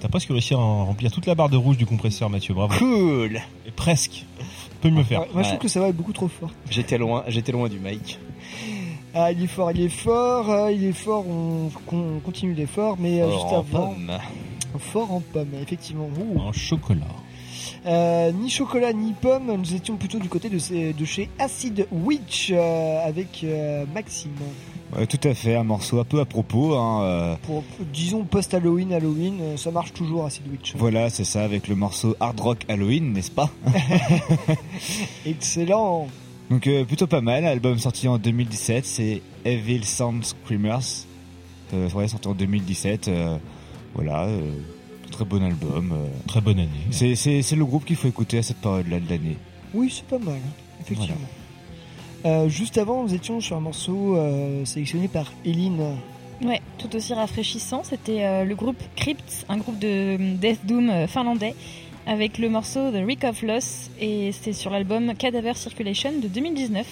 T'as presque réussi à en remplir toute la barre de rouge du compresseur, Mathieu. Bravo. Cool. Et presque. Peut mieux faire. Ouais, Moi je trouve que ça va beaucoup trop fort. J'étais loin, j'étais loin du mic. Ah, il est fort, il est fort, il est fort, on, on continue l'effort, mais euh, Fort juste avant. pomme. Fort en pomme, effectivement. Ouh. En chocolat. Euh, ni chocolat ni pomme, nous étions plutôt du côté de, ces- de chez Acid Witch euh, avec euh, Maxime. Ouais, tout à fait, un morceau un peu à propos. Hein, Pour, disons post-Halloween, Halloween, ça marche toujours Acid Witch. voilà, c'est ça, avec le morceau Hard Rock Halloween, n'est-ce pas? Excellent. Donc plutôt pas mal, album sorti en 2017, c'est Evil Sound Screamers. Euh, ouais, sorti en 2017. Voilà, euh, très bon album. euh. Très bonne année. C'est, c'est, c'est le groupe qu'il faut écouter à cette période-là de l'année. Oui, c'est pas mal, hein, effectivement. Euh, juste avant, nous étions sur un morceau euh, sélectionné par Eline. Ouais, tout aussi rafraîchissant. C'était euh, le groupe Crypt, un groupe de euh, death doom euh, finlandais, avec le morceau The Reek of Loss, et c'était sur l'album Cadaver Circulation de 2019.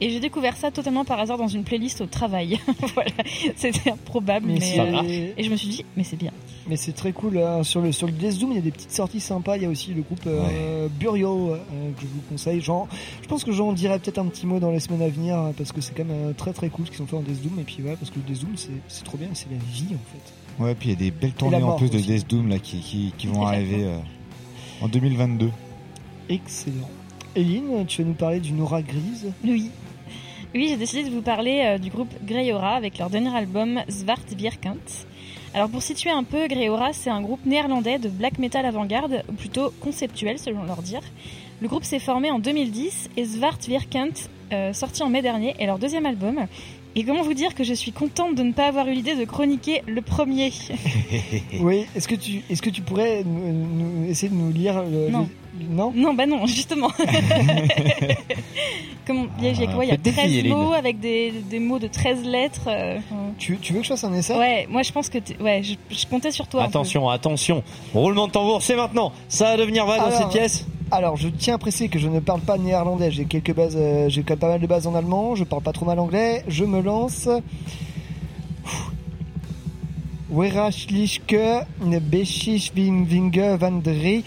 Et j'ai découvert ça totalement par hasard dans une playlist au travail. voilà, c'était improbable, Mais mais, euh, et je me suis dit, mais c'est bien. Mais c'est très cool. hein. Sur le sur le Death Doom, il y a des petites sorties sympas. Il y a aussi le groupe euh, Burial euh, que je vous conseille. Genre, je pense que j'en dirai peut-être un petit mot dans les semaines à venir hein, parce que c'est quand même euh, très très cool ce qu'ils ont fait en Death Doom. Et puis voilà, parce que le Death Doom c'est c'est trop bien, c'est la vie en fait. Ouais, puis il y a des belles tournées en plus de. Death Doom là, qui, qui, qui vont arriver euh, en 2022. Excellent. Eline, tu vas nous parler d'une aura grise? Oui. Oui, j'ai décidé de vous parler euh, du groupe Greyora avec leur dernier album Zwart Virkant. Alors pour situer un peu, Greyora, c'est un groupe néerlandais de black metal avant-garde, ou plutôt conceptuel selon leur dire. Le groupe s'est formé en 2010 et Zwart Virkant, euh, sorti en mai dernier, est leur deuxième album. Et comment vous dire que je suis contente de ne pas avoir eu l'idée de chroniquer le premier? Oui. Est-ce que tu est-ce que tu pourrais nous, nous- essayer de nous lire le, Non. le- non Non, bah non, justement. Comme il y a, il y a quoi Il y a faites défi, 13 Hélène. mots avec des, des mots de 13 lettres. euh, tu, tu veux que je fasse un essai? Ouais, moi je pense que ouais, je, je comptais sur toi. Attention, attention. Roulement de tambour, c'est maintenant. Ça va devenir vrai dans cette pièce? Alors, je tiens à préciser que je ne parle pas néerlandais. J'ai quelques bases, euh, j'ai quand même pas mal de bases en allemand. Je parle pas trop mal anglais. Je me lance. Werachlichke, Vandri,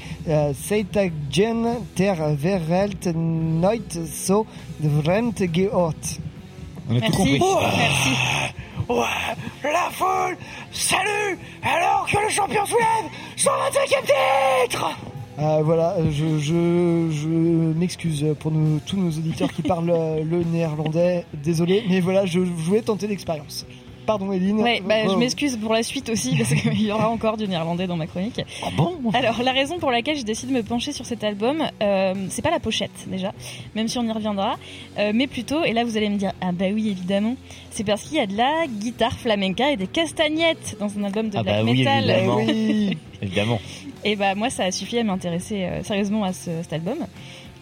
Seitagjen, ter Verelt, Neut, so, Vrent, Geort. On a tout compris. Merci. Ouais, la foule Salut Alors que le champion soulève son 25e titre Euh, voilà, je, je, je m'excuse pour nous, tous nos auditeurs qui parlent euh, le néerlandais. Désolé, mais voilà, je, je voulais tenter l'expérience. Pardon, Eline. Ouais, bah, Oh. je m'excuse pour la suite aussi parce qu'il y aura encore du néerlandais dans ma chronique. Ah bon? Alors la raison pour laquelle j'ai décidé de me pencher sur cet album, euh, c'est pas la pochette déjà, même si on y reviendra, euh, mais plutôt, et là vous allez me dire ah bah oui évidemment, c'est parce qu'il y a de la guitare flamenca et des castagnettes dans un album de Ah black bah oui, metal. évidemment. Oui. Évidemment. Et bah moi ça a suffi à m'intéresser euh, sérieusement à ce, cet album.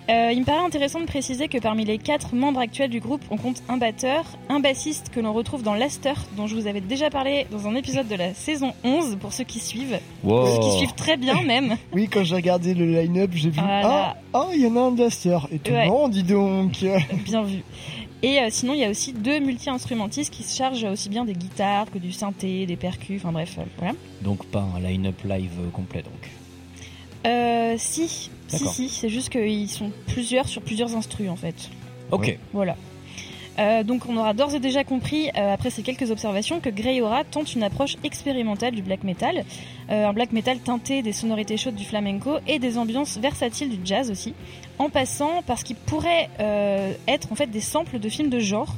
Euh, il me paraît intéressant de préciser que parmi les quatre membres actuels du groupe, on compte un batteur, un bassiste que l'on retrouve dans Laster, dont je vous avais déjà parlé dans un épisode de la saison 11, pour ceux qui suivent. Wow. Ceux qui suivent très bien même. Oui, quand j'ai regardé le line-up, j'ai vu. Voilà. Ah, ah, il y en a un Duster. Étonnant, dis donc. Bien vu. Et euh, sinon, il y a aussi deux multi-instrumentistes qui se chargent aussi bien des guitares que du synthé, des percus, enfin bref, euh, voilà. Donc pas un line-up live complet donc. Euh, si, si, D'accord. si, c'est juste qu'ils sont plusieurs sur plusieurs instrus en fait. Ok. Voilà. Euh, donc on aura d'ores et déjà compris, euh, après ces quelques observations, que Greyora tente une approche expérimentale du black metal, Euh, un black metal teinté des sonorités chaudes du flamenco et des ambiances versatiles du jazz aussi, en passant par ce qui pourrait euh, être en fait des samples de films de genre.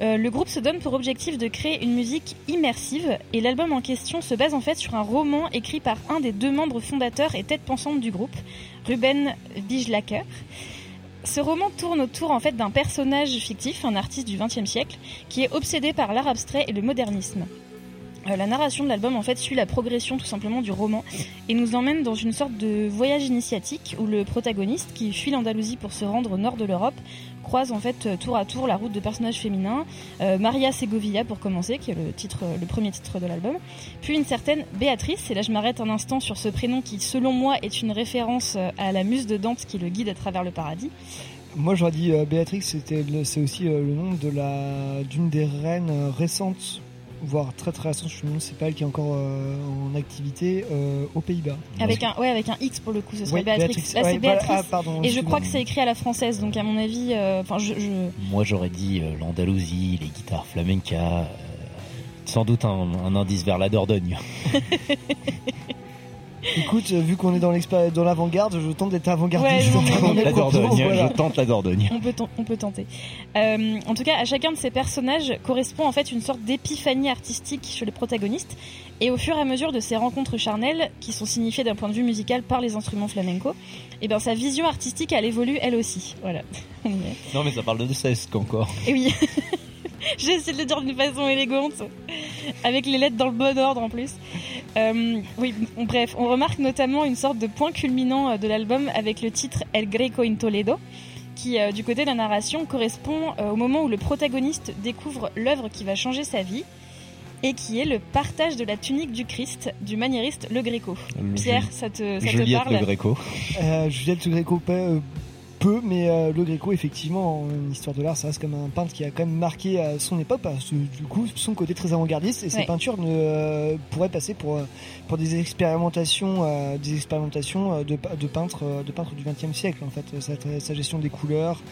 Euh, le groupe se donne pour objectif de créer une musique immersive et l'album en question se base en fait sur un roman écrit par un des deux membres fondateurs et tête pensante du groupe, Ruben Bijlaker. Ce roman tourne autour en fait d'un personnage fictif, un artiste du XXe siècle, qui est obsédé par l'art abstrait et le modernisme. Euh, la narration de l'album en fait suit la progression tout simplement du roman et nous emmène dans une sorte de voyage initiatique où le protagoniste qui fuit l'Andalousie pour se rendre au nord de l'Europe croise en fait tour à tour la route de personnages féminins, euh, Maria Segovia pour commencer, qui est le titre, le premier titre de l'album, puis une certaine Béatrice. Et là je m'arrête un instant sur ce prénom qui selon moi est une référence euh, à la muse de Dante qui le guide à travers le paradis. Moi j'aurais dit euh, Béatrix, c'est aussi euh, le nom de d'une des reines récentes, voire très très récente, je pas elle qui est encore euh, en activité euh, aux Pays-Bas. Avec un, ouais, avec un X pour le coup, ce serait Oui, Béatrix. Béatrix. Là, Ouais, c'est voilà. Béatrice. Ah, pardon, et je crois que c'est écrit à la française, donc à mon avis, euh, enfin, je, je- Moi, j'aurais dit euh, l'Andalousie, les guitares flamenca. euh, sans doute un, un indice vers la Dordogne. Écoute, euh, vu qu'on est dans l'avant-garde, je tente d'être avant-gardiste. Ouais, dans mes la Dordogne, voilà. je tente la Dordogne. on peut, ten- on peut tenter. Euh, en tout cas, à chacun de ces personnages correspond en fait une sorte d'épiphanie artistique chez le protagoniste. Et au fur et à mesure de ces rencontres charnelles, qui sont signifiées d'un point de vue musical par les instruments flamenco, et ben sa vision artistique, elle évolue elle aussi. Voilà. Non, mais ça parle de sesque encore. Et oui. J'ai essayé de le dire d'une façon élégante, avec les lettres dans le bon ordre en plus. Euh, oui, bref, on remarque notamment une sorte de point culminant euh, de l'album avec le titre El Greco in Toledo, qui, euh, du côté de la narration, correspond euh, au moment où le protagoniste découvre l'œuvre qui va changer sa vie, et qui est le partage de la tunique du Christ du maniériste Le Greco. Pierre, ça te, ça te Juliette parle Le Greco. Euh, Juliette Le Greco, pas, euh, peu, mais euh, Le Greco, effectivement, en histoire de l'art, ça reste comme un peintre qui a quand même marqué à son époque, parce que du coup, son côté très avant-gardiste, et ses Ouais. peintures ne euh, pourraient passer pour, euh, pour des expérimentations, euh, des expérimentations euh, de, de peintres, euh, de peintres du XXe siècle, en fait. Sa, sa gestion des couleurs,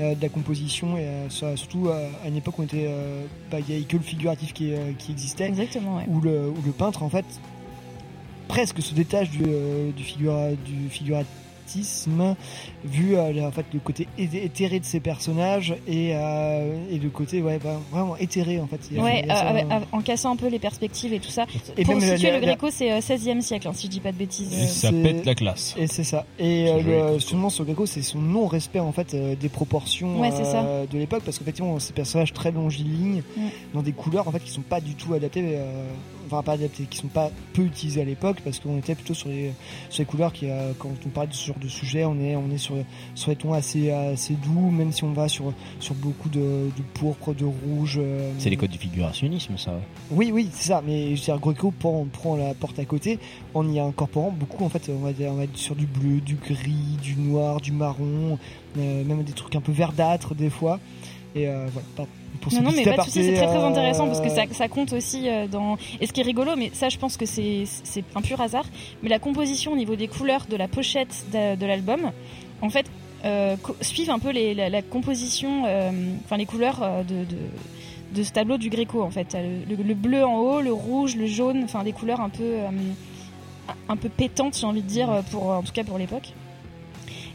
euh, de la composition, et euh, sur- surtout euh, à une époque où on était, euh, bah, il y avait que le figuratif qui, euh, qui existait, Exactement, ouais. où le, où le peintre, en fait, presque se détache du, euh, du, figura, du vu euh, en fait le côté éthéré de ses personnages et, euh, et le côté ouais bah, vraiment éthéré en fait Il y a- Ouais, il y a ça, euh, en cassant un peu les perspectives et tout ça. Et Pour situer la- le Greco, c'est euh, 16e siècle, hein, si je dis pas de bêtises. Et ça pète la classe. et c'est ça et euh, le, seulement sur Greco c'est son non respect en fait euh, des proportions Ouais, c'est ça. de l'époque parce qu'effectivement ces personnages très longilignes Mm. dans des couleurs en fait qui sont pas du tout adaptées euh, enfin pas qui sont pas peu utilisées à l'époque parce qu'on était plutôt sur les sur les couleurs qui euh, quand on parle de ce genre de sujet on est on est sur sur des tons assez assez doux même si on va sur sur beaucoup de, de pourpre de rouge euh, C'est les codes du figurationnisme, ça. oui, oui, c'est ça. Mais je veux dire, Greco prend, prend la porte à côté en y incorporant beaucoup. En fait, on va, on va être sur du bleu, du gris, du noir, du marron, euh, même des trucs un peu verdâtres des fois. Et voilà. pardon. Pour Non, non, mais pas de soucis, c'est très très euh, intéressant parce que ça, ça compte aussi euh, dans. Et ce qui est rigolo, mais ça, je pense que c'est un pur hasard, mais la composition au niveau des couleurs de la pochette de, de l'album, en fait, euh, suivent un peu les, la, la composition, euh, enfin les couleurs de, de, de ce tableau du Gréco, en fait. Le, le- le bleu en haut, le rouge, le jaune, enfin des couleurs un peu, euh, un peu pétantes, j'ai envie de dire, pour, en tout cas pour l'époque.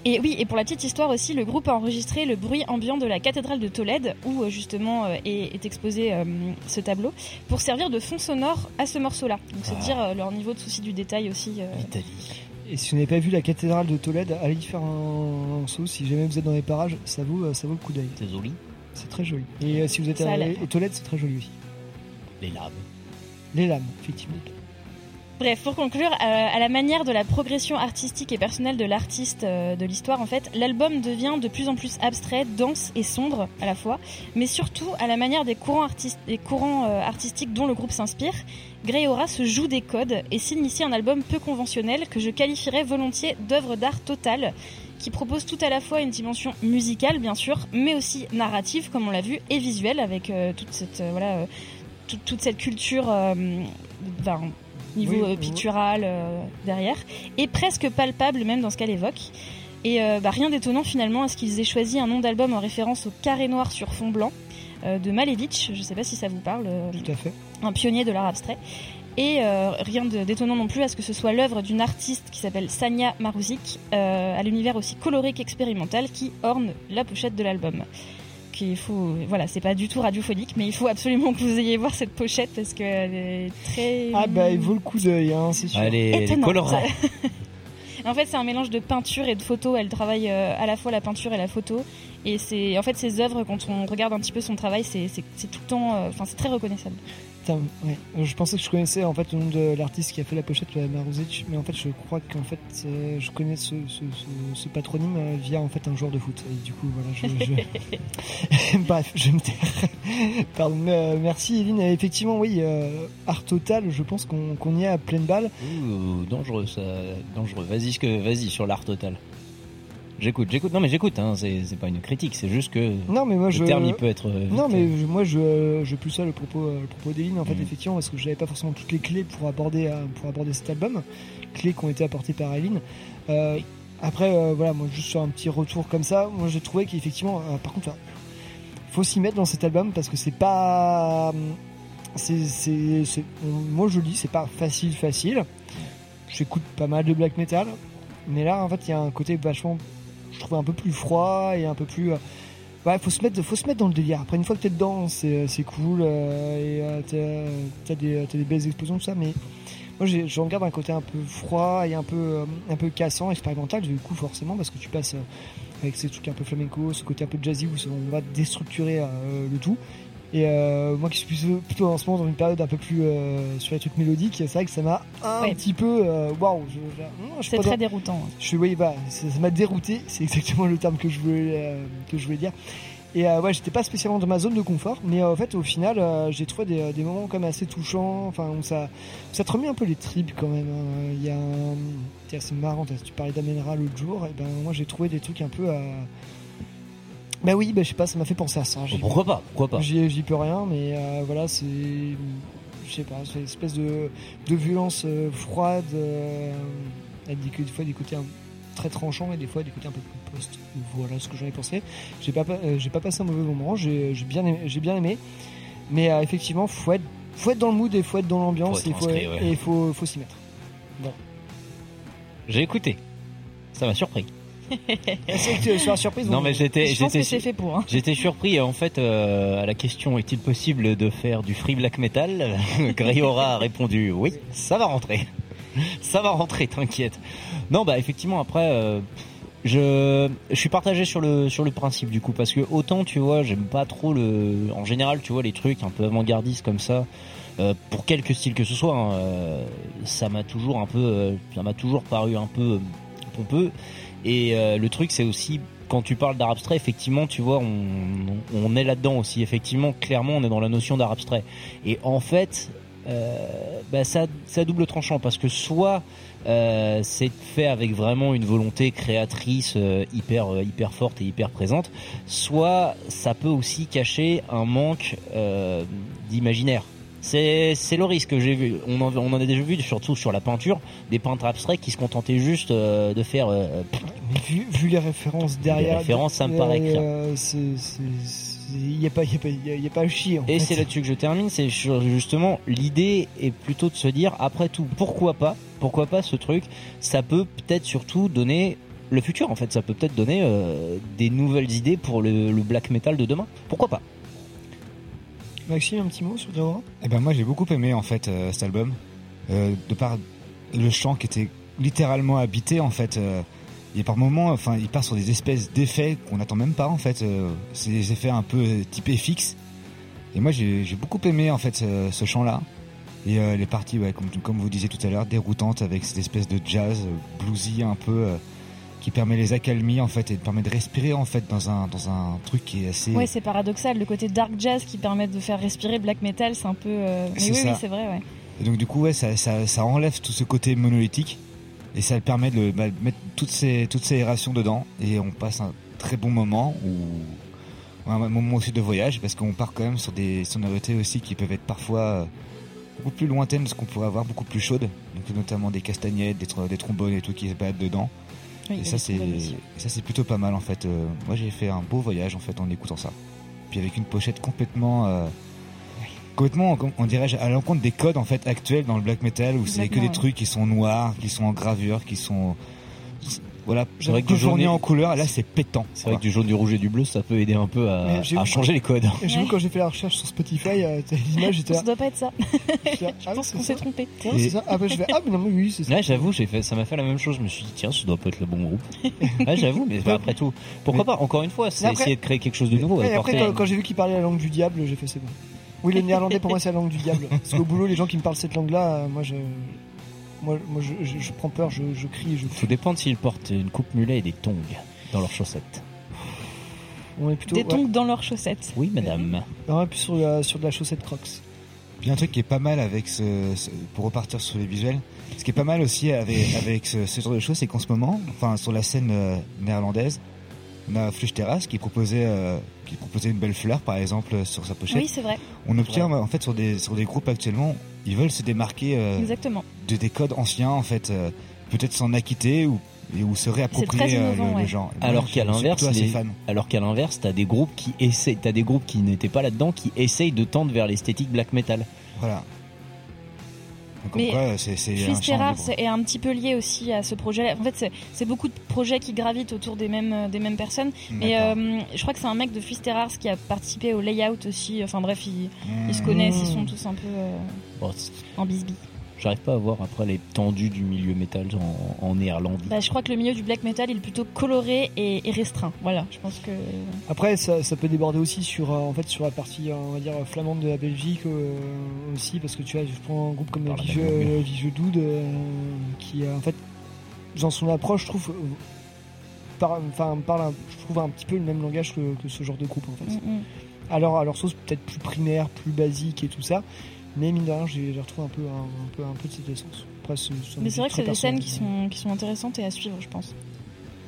Et oui, et pour la petite histoire aussi, le groupe a enregistré le bruit ambiant de la cathédrale de Tolède, où euh, justement euh, est, est exposé euh, ce tableau, pour servir de fond sonore à ce morceau-là. Donc c'est dire euh, leur niveau de souci du détail aussi. euh. Et si vous n'avez pas vu la cathédrale de Tolède, allez y faire un, un saut. Si jamais vous êtes dans les parages, ça vaut, ça vaut le coup d'œil. C'est joli. C'est très joli. Et euh, si vous êtes Ça à et Tolède, c'est très joli aussi. Les lames. Les lames, effectivement. Bref, pour conclure, euh, à la manière de la progression artistique et personnelle de l'artiste euh, de l'histoire, en fait, l'album devient de plus en plus abstrait, dense et sombre à la fois, mais surtout à la manière des courants, euh, artistiques dont le groupe s'inspire. Greyora se joue des codes et signe ici un album peu conventionnel que je qualifierais volontiers d'œuvre d'art totale, qui propose tout à la fois une dimension musicale, bien sûr, mais aussi narrative, comme on l'a vu, et visuelle, avec toute cette voilà toute, cette culture ben, niveau Oui, euh, pictural euh, derrière, et presque palpable même dans ce qu'elle évoque. Et euh, bah, rien d'étonnant finalement à ce qu'ils aient choisi un nom d'album en référence au carré noir sur fond blanc de Malevich, je sais pas si ça vous parle, Tout à fait. un pionnier de l'art abstrait. Et euh, rien d'étonnant non plus à ce que ce soit l'œuvre d'une artiste qui s'appelle Sanya Maruzik, euh, à l'univers aussi coloré qu'expérimental, qui orne la pochette de l'album. Qu'il faut, voilà, c'est pas du tout radiophonique, mais il faut absolument que vous ayez voir cette pochette parce qu'elle est très. Ah bah il vaut le coup d'œil, hein, c'est sûr. Elle est, elle colorante. En fait, c'est un mélange de peinture et de photo. Elle travaille euh, à la fois la peinture et la photo. Et c'est, en fait, ses œuvres, quand on regarde un petit peu son travail, c'est, c'est, c'est tout le temps, euh, enfin, c'est très reconnaissable. Putain, ouais. Euh, Je pensais que je connaissais en fait le nom de l'artiste qui a fait la pochette, Maruzic, mais en fait je crois qu'en fait euh, je connais ce, ce, ce, ce patronyme euh, via en fait un joueur de foot. Et du coup voilà, je, je... bref, je me taire. Pardon. euh, merci Evelyne. Effectivement, oui, euh, art total. Je pense qu'on y est à pleine balle. Ouh, dangereux ça, dangereux. Vas-y, vas-y sur l'art total. J'écoute, j'écoute. Non mais j'écoute. Hein. C'est, pas une critique, c'est juste que Non, mais moi le je. terme il peut être. euh, vite, Non, mais euh, je- moi je, je plus ça le propos, euh, le propos d'Eline en fait, Mm. effectivement, parce que j'avais pas forcément toutes les clés pour aborder, euh, pour aborder cet album, clés qui ont été apportées par Eline. Euh, après, euh, voilà, moi juste sur un petit retour comme ça, moi j'ai trouvé qu'effectivement, euh, par contre, euh, faut s'y mettre dans cet album parce que c'est pas. C'est, moi je dis, c'est pas facile, facile. J'écoute pas mal de black metal, mais là en fait il y a un côté vachement, je trouve un peu plus froid et un peu plus. euh, Ouais, faut se mettre, faut se mettre dans le délire. Après, une fois que t'es dedans, c'est, c'est cool euh, et euh, t'as, des, des belles explosions tout ça. Mais moi, j'en garde un côté un peu froid et un peu, euh, un peu cassant, expérimental. Du coup, forcément, parce que tu passes euh, avec ces trucs un peu flamenco, ce côté un peu jazzy où on va déstructurer euh, le tout. Et euh, moi qui suis plutôt, plutôt en ce moment dans une période un peu plus euh, sur les trucs mélodiques, c'est vrai que ça m'a un Ouais. petit peu euh, waouh. suis C'est très dans- déroutant. hein. je suis, oui, bah, ça m'a dérouté, c'est exactement le terme que je voulais, euh, que je voulais dire. Et ouais, j'étais pas spécialement dans ma zone de confort, mais en fait, au final, j'ai trouvé des, des moments quand même assez touchants, enfin, où ça, où ça te remet un peu les tripes quand même. hein. Il y a un, tiens, c'est marrant, tu parlais d'Amenra l'autre jour, et ben moi j'ai trouvé des trucs un peu à. Bah oui, bah je sais pas, ça m'a fait penser à ça. J'y- pourquoi pas, pourquoi pas. J'y j'y peux rien, mais euh, voilà, c'est. Je sais pas, c'est une espèce de, de violence euh, froide, euh, avec des, des fois des côtés un- très tranchants et des fois des côtés un peu plus post. Voilà ce que j'en ai pensé. J'ai pas, euh, j'ai pas passé un mauvais moment, j'ai j'ai bien, aimé- j'ai bien aimé, mais euh, effectivement, faut être, faut être dans le mood et faut être dans l'ambiance Faut et faut, ouais. faut, faut s'y mettre. Bon. J'ai écouté. Ça m'a surpris. Surprise. Non mais j'étais, j'étais, fait pour. hein. j'étais surpris en fait euh, à la question est-il possible de faire du free black metal Grayora a répondu oui, ça va rentrer, ça va rentrer, t'inquiète. Non bah effectivement après euh, je, je suis partagé sur le sur le principe du coup parce que autant tu vois j'aime pas trop le, en général tu vois les trucs un peu avant-gardistes comme ça. euh, pour quelque style que ce soit, hein, euh, ça m'a toujours un peu, euh, ça m'a toujours paru un peu euh, pompeux. Et euh, le truc, c'est aussi quand tu parles d'art abstrait, effectivement, tu vois, on, on est là-dedans aussi. Effectivement, clairement, on est dans la notion d'art abstrait. Et en fait, euh, bah, ça, ça double tranchant parce que soit euh, c'est fait avec vraiment une volonté créatrice euh, hyper euh, hyper forte et hyper présente, soit ça peut aussi cacher un manque euh, d'imaginaire. C'est c'est le risque. J'ai vu, on en, on en a déjà vu surtout sur la peinture, des peintres abstraits qui se contentaient juste euh, de faire euh, Mais vu, vu les références derrière. références, ça me paraît clair. euh, c'est- Il n'y a, pas- y a, pas- y a- y a pas à chier. en Et c'est là-dessus que je termine, c'est justement l'idée est plutôt de se dire après tout pourquoi pas, pourquoi pas ce truc, ça peut peut-être surtout donner le futur en fait, ça peut peut-être donner euh, des nouvelles idées pour le, le black metal de demain, pourquoi pas? Maxime, un petit mot sur Deora Eh ben moi j'ai beaucoup aimé en fait euh, cet album Euh, de par le chant qui était littéralement habité en fait. euh, et par moments, enfin, il part sur des espèces d'effets qu'on n'attend même pas en fait. c'est des effets un peu type FX. Et moi j'ai beaucoup aimé en fait ce, ce chant-là. Et les parties, comme, comme vous disiez tout à l'heure, déroutantes avec cette espèce de jazz bluesy un peu qui permet les accalmies en fait et permet de respirer en fait dans un dans un truc qui est assez. Ouais, c'est paradoxal. Le côté dark jazz qui permet de faire respirer black metal, c'est un peu. euh, Mais oui, oui, c'est vrai, ouais. Et donc du coup, ouais, ça, ça, ça enlève tout ce côté monolithique et ça permet de bah, de mettre toutes ces, toutes ces aérations dedans et on passe un très bon moment ou un moment aussi de voyage parce qu'on part quand même sur des sonorités aussi qui peuvent être parfois euh, beaucoup plus lointaines de ce qu'on pourrait avoir, beaucoup plus chaudes, donc notamment des castagnettes, des, des trombones et tout qui se battent dedans. Oui, et ça c'est ça c'est plutôt pas mal en fait. Euh, moi j'ai fait un beau voyage en fait en écoutant ça. Puis avec une pochette complètement euh, complètement on- on dirait à l'encontre des codes en fait actuels dans le black metal où c'est que des trucs qui sont noirs, qui sont en gravure, qui sont Voilà, C'est vrai que que du jaune fourni et- en couleur, là c'est pétant. C'est vrai que du jaune, du rouge et du bleu, ça peut aider un peu à, changer les codes. J'ai vu quand j'ai fait la recherche sur Spotify, euh, images, j'étais là. Ça doit pas être ça. Je ah, pense qu'on s'est trompé. Ça. Après, je fais, ah, mais non, mais oui, c'est ça. Ouais, j'avoue, j'ai fait, ça m'a fait la même chose. Je me suis dit, tiens, ça doit pas être le bon groupe. ouais, j'avoue, mais bah, après tout, pourquoi pas Encore une fois, c'est essayer de créer quelque chose de nouveau. Après, quand, j'ai vu qu'il parlait la langue du diable, j'ai fait c'est bon. Oui, les néerlandais, pour moi, c'est la langue du diable. Parce qu'au boulot, les gens qui me parlent cette langue-là, euh, moi, je. Moi, moi je, je- je prends peur, je, je crie, je. Tout dépend de s'ils portent une coupe mulet et des tongs dans leurs chaussettes. On est plutôt. Des ouais. tongs dans leurs chaussettes. Oui, madame. Non, plus sur, la- sur de la chaussette crocs. Puis un truc qui est pas mal avec ce, ce- pour repartir sur les visuels, ce qui est pas mal aussi avec, avec ce, ce genre de choses, c'est qu'en ce moment, enfin sur la scène euh, néerlandaise, on a Flush Terrace qui proposait, euh, qui proposait une belle fleur par exemple euh, sur sa pochette. Oui, c'est vrai. On obtient en fait sur des sur des groupes actuellement, ils veulent se démarquer euh, Exactement. de des codes anciens en fait, euh, peut-être s'en acquitter ou et ou se réapproprier innovant, le, le ouais. genre. Alors qu'à l'inverse, les- alors qu'à l'inverse, t'as des groupes qui essayent, t'as des groupes qui n'étaient pas là-dedans, qui essayent de tendre vers l'esthétique black metal. Voilà. Comme Mais est un petit peu lié aussi à ce projet. En fait, c'est- beaucoup de projets qui gravitent autour des mêmes, euh, des mêmes personnes. Mais euh, je crois que c'est un mec de Fils Terrar qui a participé au layout aussi. Enfin bref, ils, ils se connaissent, ils sont tous un peu euh, Bon, en bisbis. J'arrive pas à voir après les tendus du milieu métal en, en néerlandais. Bah, je crois que le milieu du black metal il est plutôt coloré et, et restreint. Voilà, je pense que. Après, ça, ça peut déborder aussi sur, euh, en fait, sur la partie, euh, on va dire, flamande de la Belgique euh, aussi, parce que tu vois, je prends un groupe comme. Visueux Dude, euh, qui, en fait, dans son approche, je trouve, euh, par- enfin, parle, un- je trouve un petit peu le même langage que, que ce genre de groupe, en fait. Mm, mm. Alors, à leur sauce peut-être plus primaire, plus basique et tout ça, mais mine de rien, j'ai j'ai retrouvé un peu, un, un peu, un peu de cette essence. Après, c'est- Mais c'est vrai que c'est des scènes qui sont, qui sont intéressantes et à suivre, je pense.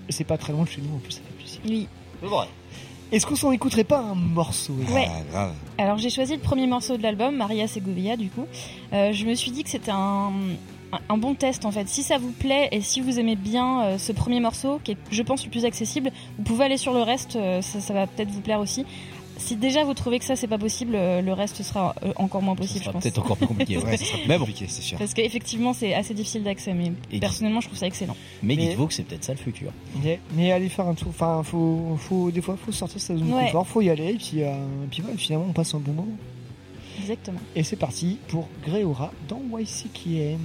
C'est pas très loin de chez nous, en plus, ça fait plaisir. Oui. Est-ce qu'on s'en écouterait pas un morceau Ouais. Ah, grave. Alors j'ai choisi le premier morceau de l'album, Maria Segovia du coup. Euh, je me suis dit que c'était un, un, un bon test en fait. Si ça vous plaît et si vous aimez bien euh, ce premier morceau, qui est je pense le plus accessible, vous pouvez aller sur le reste, euh, ça, ça va peut-être vous plaire aussi. Si déjà vous trouvez que ça c'est pas possible, euh, le reste sera euh, encore moins possible, je pense. Peut-être encore plus compliqué. Ouais, ça sera plus Mais bon. compliqué, c'est sûr. Parce qu'effectivement c'est assez difficile d'accès, mais Et- personnellement je trouve ça excellent. Mais, Mais- dites-vous que c'est peut-être ça le futur. Mais, mais aller faire un tour, enfin, faut, faut, des fois, faut sortir de sa zone de Ouais. confort, faut y aller, et puis, euh, puis voilà, finalement, on passe un bon moment. Exactement. Et c'est parti pour Gréora dans YCKM.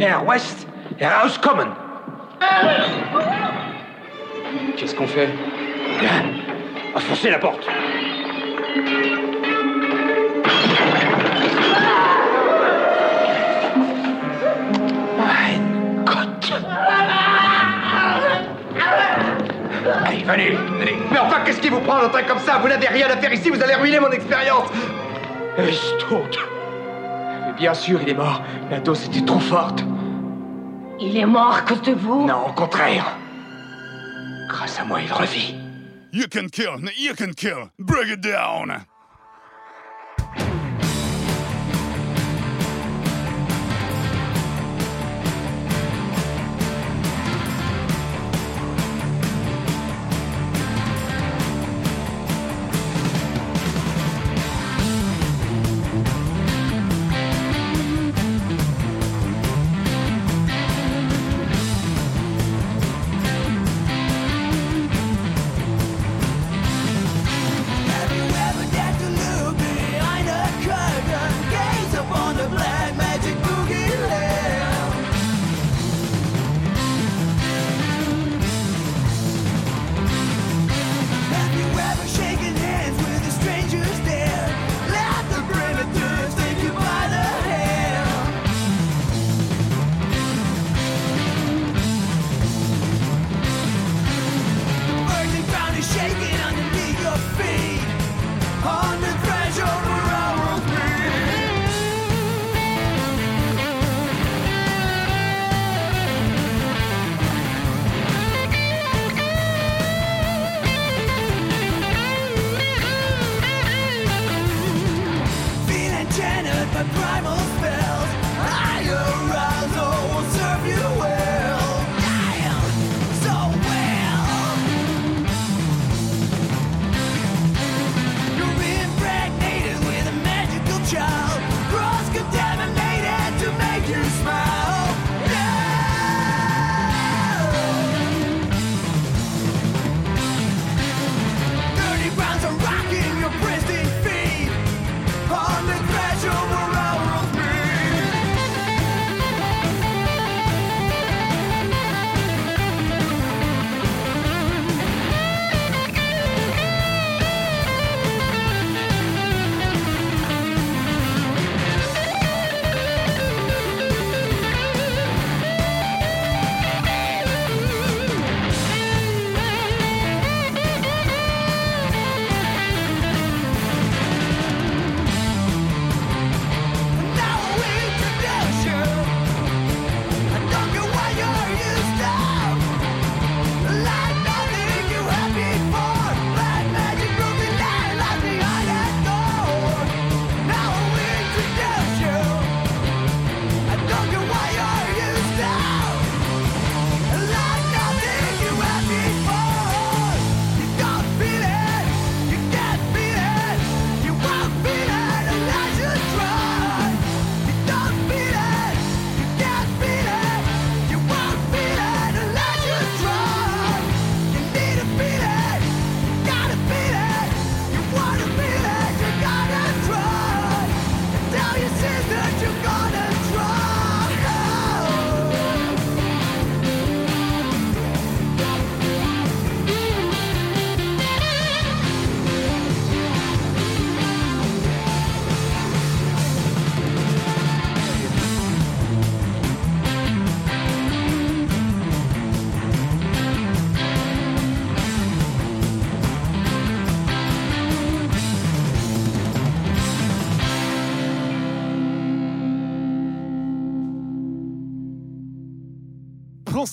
Air West, Air House Common. Qu'est-ce qu'on fait? À forcer la porte. Allez, venez, venez. Mais enfin, qu'est-ce qui vous prend un train comme ça? Vous n'avez rien à faire ici, vous allez ruiner mon expérience Estok. Mais bien sûr, il est mort. La dose était trop forte. Il est mort à cause de vous? Non, au contraire. Grâce à moi, il revit. You can kill, you can kill. Break it down.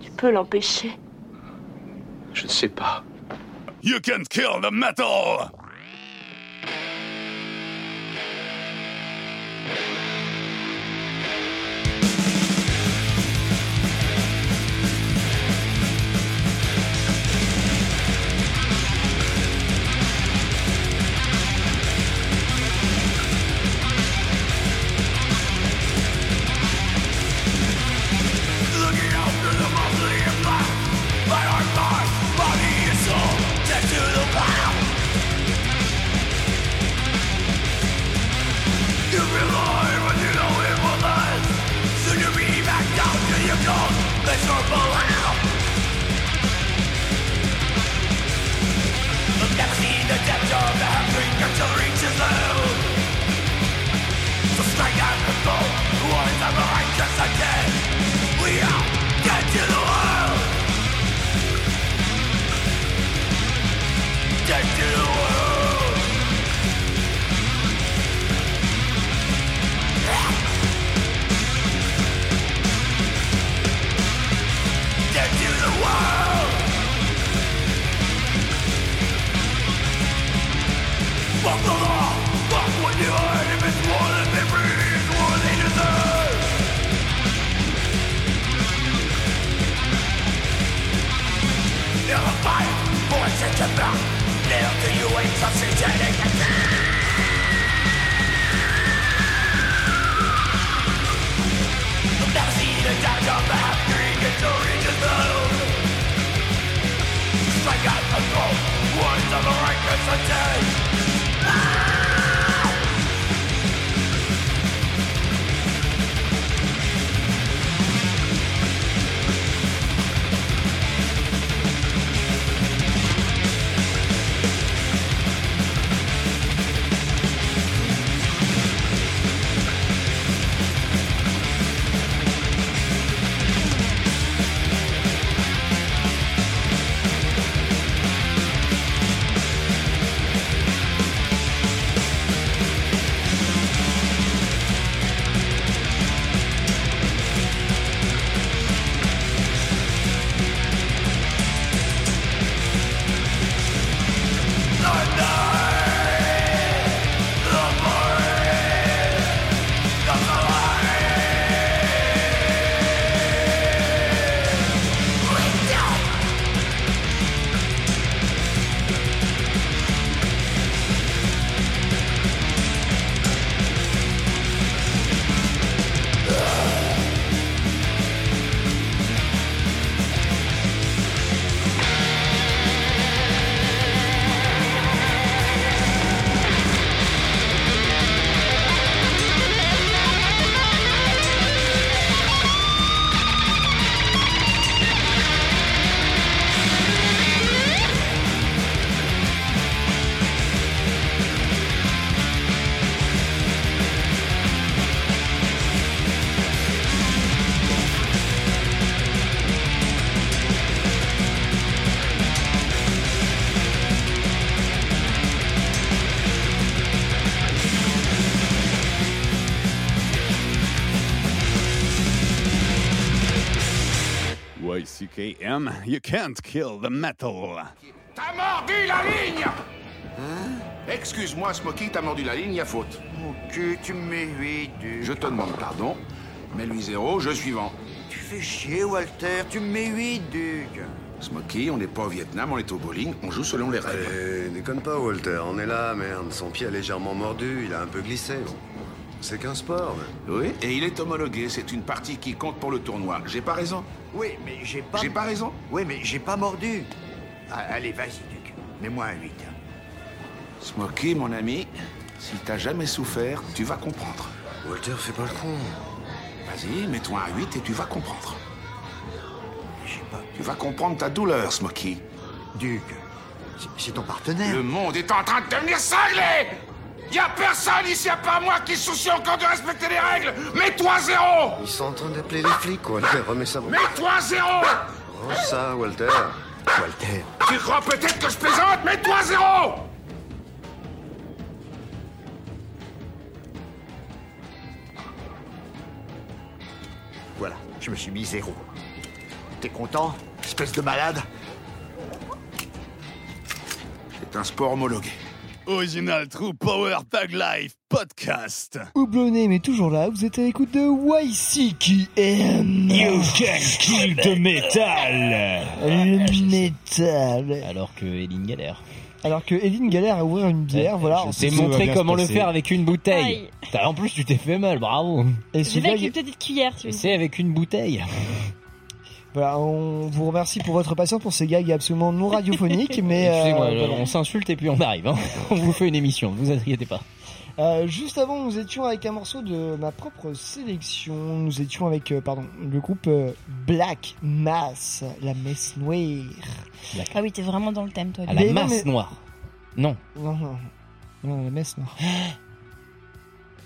Tu peux l'empêcher. Je ne sais pas. You can kill the metal. You can't kill the metal. T'as mordu la ligne Excuse-moi, Smokey, t'as mordu la ligne, y a faute. Ok, tu me mets 8, Je te demande pardon. Mets-lui zéro, je suivant. Tu fais chier, Walter, tu me mets 8, Duc. Smokey, on n'est pas au Vietnam, on est au bowling, on joue selon les règles. Eh, déconne pas, Walter, on est là, merde. Son pied a légèrement mordu, il a un peu glissé. C'est qu'un sport. mais- Oui, et il est homologué, c'est une partie qui compte pour le tournoi. J'ai pas raison Oui, mais j'ai pas. J'ai pas raison Oui, mais j'ai pas mordu. Ah, allez, vas-y, Duc. Mets-moi un 8. Smokey, mon ami, si t'as jamais souffert, tu vas comprendre. Walter, fais pas le con. Vas-y, mets-toi un 8 et tu vas comprendre. Tu vas comprendre ta douleur, Smokey. Duc, c'est ton partenaire. Le monde est en train de devenir cinglé Y a personne ici à part moi qui se soucie encore de respecter les règles Mets-toi zéro Ils sont en train d'appeler les flics, Walter. Remets ça. Mets-toi zéro Oh, ça, Walter. Walter. Tu crois peut-être que je plaisante? Mets-toi zéro Voilà, je me suis mis zéro. T'es content, espèce de malade? C'est un sport homologué. Original True Power Tag Life Podcast. Houblonné mais toujours là, vous êtes à l'écoute de YCQM. You can kill the metal. Le métal. Alors que Eline galère. Alors que Eline galère à ouvrir une bière, voilà. Je t'ai montré comment le faire avec une bouteille. T'as- En plus, tu t'es fait mal, bravo. Et avec une petite cuillère, vous C'est avec une bouteille. Voilà, on vous remercie pour votre patience pour ces gags absolument non radiophoniques, mais euh, on s'insulte et puis on arrive. hein. On vous fait une émission, ne vous inquiétez pas. Euh, juste avant, nous étions avec un morceau de ma propre sélection. Nous étions avec, euh, pardon, le groupe euh, Black Mass, la messe noire. Ah oui, t'es vraiment dans le thème, toi. À la Mais non, masse mais- noire. Non. Non, non, non, la messe noire.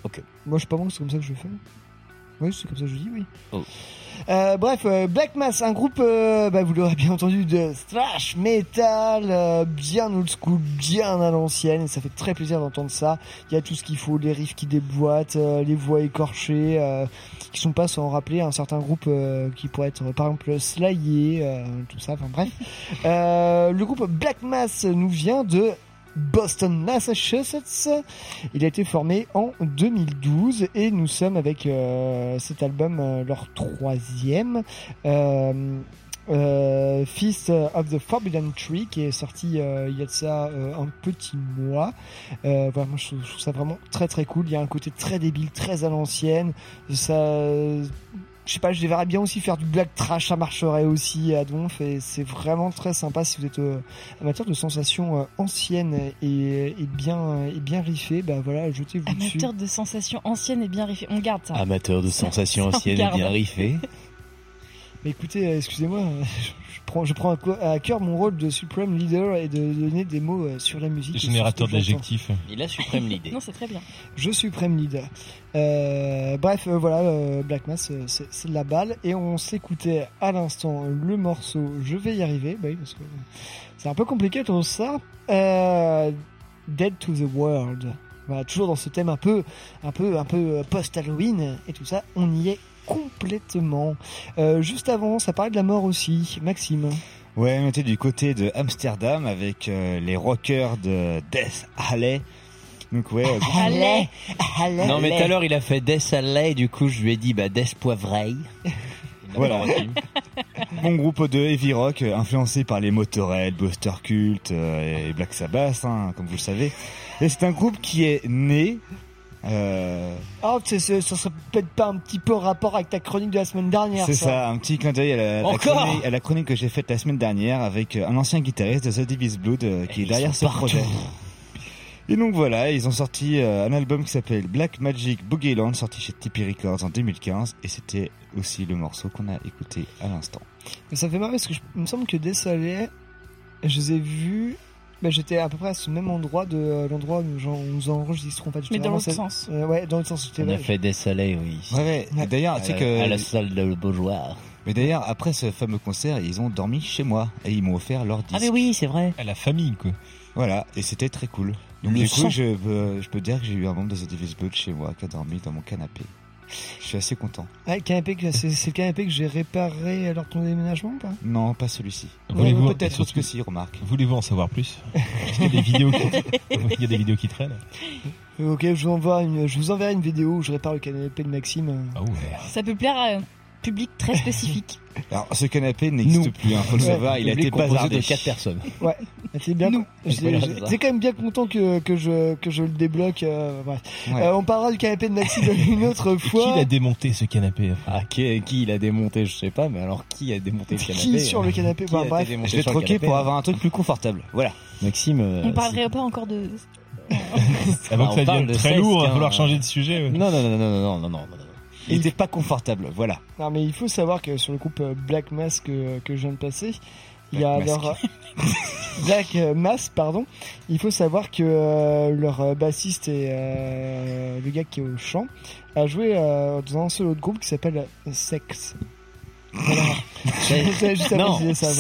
Ok. Moi, je sais pas bon, c'est comme ça que je fais. Oui, c'est comme ça que je dis, oui. Oh. Euh, bref, euh, Black Mass, un groupe, euh, bah, vous l'aurez bien entendu, de thrash metal, euh, bien old school, bien à l'ancienne, et ça fait très plaisir d'entendre ça. Il y a tout ce qu'il faut, les riffs qui déboîtent, euh, les voix écorchées, euh, qui sont pas sans rappeler un certain groupe euh, qui pourrait être, par exemple, Slayer, euh, tout ça, enfin bref. Euh, le groupe Black Mass nous vient de Boston, Massachusetts. Il a été formé en 2012 et nous sommes avec euh, cet album, euh, leur troisième. Euh, Feast of the Forbidden Tree qui est sorti il y a de ça un petit mois. Voilà, moi je trouve ça vraiment très très cool. Il y a un côté très débile, très à l'ancienne. Ça, je sais pas, je les verrais bien aussi faire du black trash, ça marcherait aussi à Donf et c'est vraiment très sympa si vous êtes euh, amateur de sensations euh, anciennes et, et bien et bien riffées, bah voilà, jetez-vous dessus. Amateur de sensations anciennes et bien riffées. On garde ça. Amateur de sensations anciennes et bien riffées. Mais écoutez, euh, excusez-moi, euh, je prends, je prends à cœur mon rôle de supreme leader et de donner des mots euh, sur la musique. Générateur d'adjectifs. Il a suprême l'idée. Non, c'est très bien. Je supreme leader. Euh, bref, euh, voilà, euh, Black Mass, c'est de la balle. Et on s'écoutait à l'instant le morceau Je vais y arriver, bah oui, parce que c'est un peu compliqué tout ça. Euh, Dead to the World. Voilà, toujours dans ce thème un peu, un peu, un peu post-Halloween et tout ça. On y est complètement. Euh, juste avant, ça parlait de la mort aussi. Maxime. Ouais, on était du côté de Amsterdam avec euh, les rockers de Death Alley. Donc ouais, euh, Allez Non mais tout à l'heure il a fait Death Alley, du coup je lui ai dit bah Death Poivreille. Voilà. bon groupe de heavy rock euh, influencé par les Motorhead, Buster Cult euh, et Black Sabbath, hein, comme vous le savez. Et c'est un groupe qui est né. Euh, Oh, ça serait peut-être pas un petit peu en rapport avec ta chronique de la semaine dernière. c'est ça, un petit clin d'œil à, la- chronique, à la chronique que j'ai faite la semaine dernière avec euh, un ancien guitariste de The Devil's Blood euh, qui est derrière ce partout. projet. Et donc voilà, ils ont sorti euh, un album qui s'appelle Black Magic Boogie Land, sorti chez Tipeee Records en 2015, et c'était aussi le morceau qu'on a écouté à l'instant. Mais ça fait marrer parce que je, il me semble que Dessalé, je les ai vus. Bah, j'étais à peu près à ce même endroit de euh, l'endroit où nous enregistrons pas. Mais dans l'autre sens. Euh, ouais, dans l'autre sens. On a fait Death Alley, oui. Ouais, ouais. D'ailleurs, tu sais que à la salle de Beaujoire. Mais d'ailleurs, après ce fameux concert, ils ont dormi chez moi et ils m'ont offert leur disque. Ah mais oui, c'est vrai. À la famille, quoi. Voilà, et c'était très cool. Donc Le du coup, je peux, je peux dire que j'ai eu un membre de The Devil's Blood chez moi qui a dormi dans mon canapé. Je suis assez content. Ah, le canapé, que- c'est c'est le canapé que j'ai réparé lors de ton déménagement ou pas? Non, pas celui-ci. Voulez-vous- peut-être surtout- que si, remarque. Voulez-vous en savoir plus? Parce qu'il y a des vidéos qui, il y a des vidéos qui traînent. Ok, je vous envoie une, je vous enverrai une vidéo où je répare le canapé de Maxime. Ah ouais. Ça peut plaire à très spécifique. Alors, ce canapé n'existe plus, hein, faut le savoir, il a été bazardé. de 4 personnes. Ouais, c'est bien. nous. C'est quand même bien content que, que, je, que je le débloque. On parlera du canapé de Maxi une autre fois. Qui l'a démonté ce canapé qui, qui l'a démonté, je sais pas, mais alors qui a démonté ce canapé Qui sur le canapé. Je l'ai troqué pour avoir un truc plus confortable. Voilà, Maxime. On parlerait pas encore de. Avant que ça très lourd, il va changer de sujet. Non, Non, non, non, non, non, non, non. Il était pas confortable, voilà. Non, mais il faut savoir que sur le groupe euh, Black Mass que, que je viens de passer, il y a Black leur Black euh, Mass, pardon. Il faut savoir que euh, leur euh, bassiste et euh, le gars qui est au chant a joué euh, dans un solo de groupe qui s'appelle Sex. Voilà. Non, ça,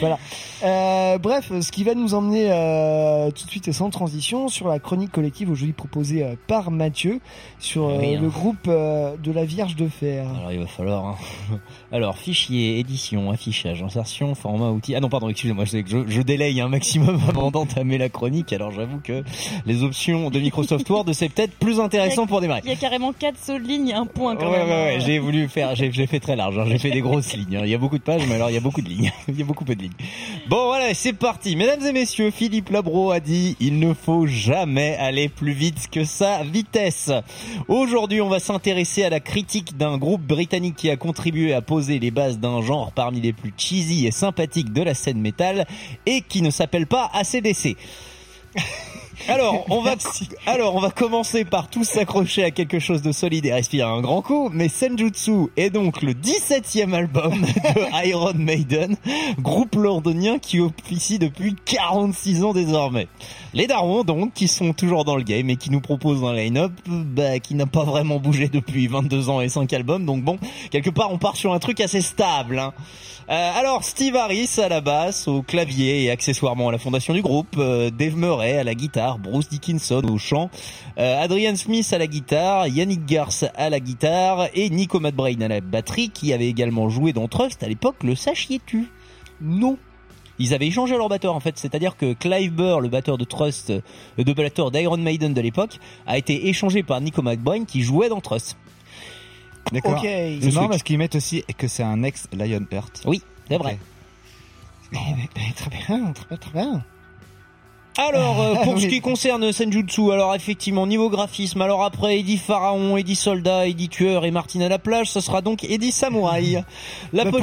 voilà. Euh, bref, ce qui va nous emmener euh, tout de suite et sans transition sur la chronique collective aujourd'hui proposée euh, par Mathieu sur euh, Oui, hein. le groupe euh, de la Vierge de Fer. Alors il va falloir. hein. Alors fichier, édition, affichage, insertion, format, outil. Ah non pardon, excusez-moi, je, sais que je, je délaye un maximum avant d'entamer la chronique. Alors j'avoue que les options de Microsoft Word c'est peut-être plus intéressant pour démarrer. Il y a carrément 4 sauts de ligne et un point Ouais, quand ouais, même. hein. ouais, j'ai voulu faire, j'ai fait très large, hein, j'ai fait des grosses lignes. hein. Il y a beaucoup de pages, mais alors il y a beaucoup de lignes. Il y a beaucoup Bon voilà, c'est parti. Mesdames et messieurs, Philippe Labro a dit il ne faut jamais aller plus vite que sa vitesse. Aujourd'hui, on va s'intéresser à la critique d'un groupe britannique qui a contribué à poser les bases d'un genre parmi les plus cheesy et sympathiques de la scène métal et qui ne s'appelle pas ACDC. Alors, on va, alors, on va commencer par tous s'accrocher à quelque chose de solide et respirer un grand coup, mais Senjutsu est donc le 17e album de Iron Maiden, groupe londonien qui officie depuis 46 ans désormais. Les darons, donc, qui sont toujours dans le game et qui nous proposent un line-up, bah, qui n'a pas vraiment bougé depuis 22 ans et 5 albums, donc bon, quelque part, on part sur un truc assez stable, hein. Euh, alors Steve Harris à la basse, au clavier et accessoirement à la fondation du groupe, euh, Dave Murray à la guitare, Bruce Dickinson au chant, euh, Adrian Smith à la guitare, Yannick Garth à la guitare et Nico McBrain à la batterie qui avait également joué dans Trust à l'époque, le sachiez-tu? Non. Ils avaient échangé leur batteur en fait, c'est-à-dire que Clive Burr, le batteur de Trust, euh, de batteur d'Iron Maiden de l'époque, a été échangé par Nico McBrain qui jouait dans Trust. D'accord. C'est marrant parce qu'ils mettent aussi que c'est un ex Lionheart. Oui, c'est vrai. Eh, Très bien, très bien, très bien. Alors, euh, pour ce qui concerne Senjutsu, alors effectivement, niveau graphisme, alors après Eddie Pharaon, Eddie Soldat, Eddie Tueur et Martine à la plage, ce sera donc Eddie Samouraï. La, Bah,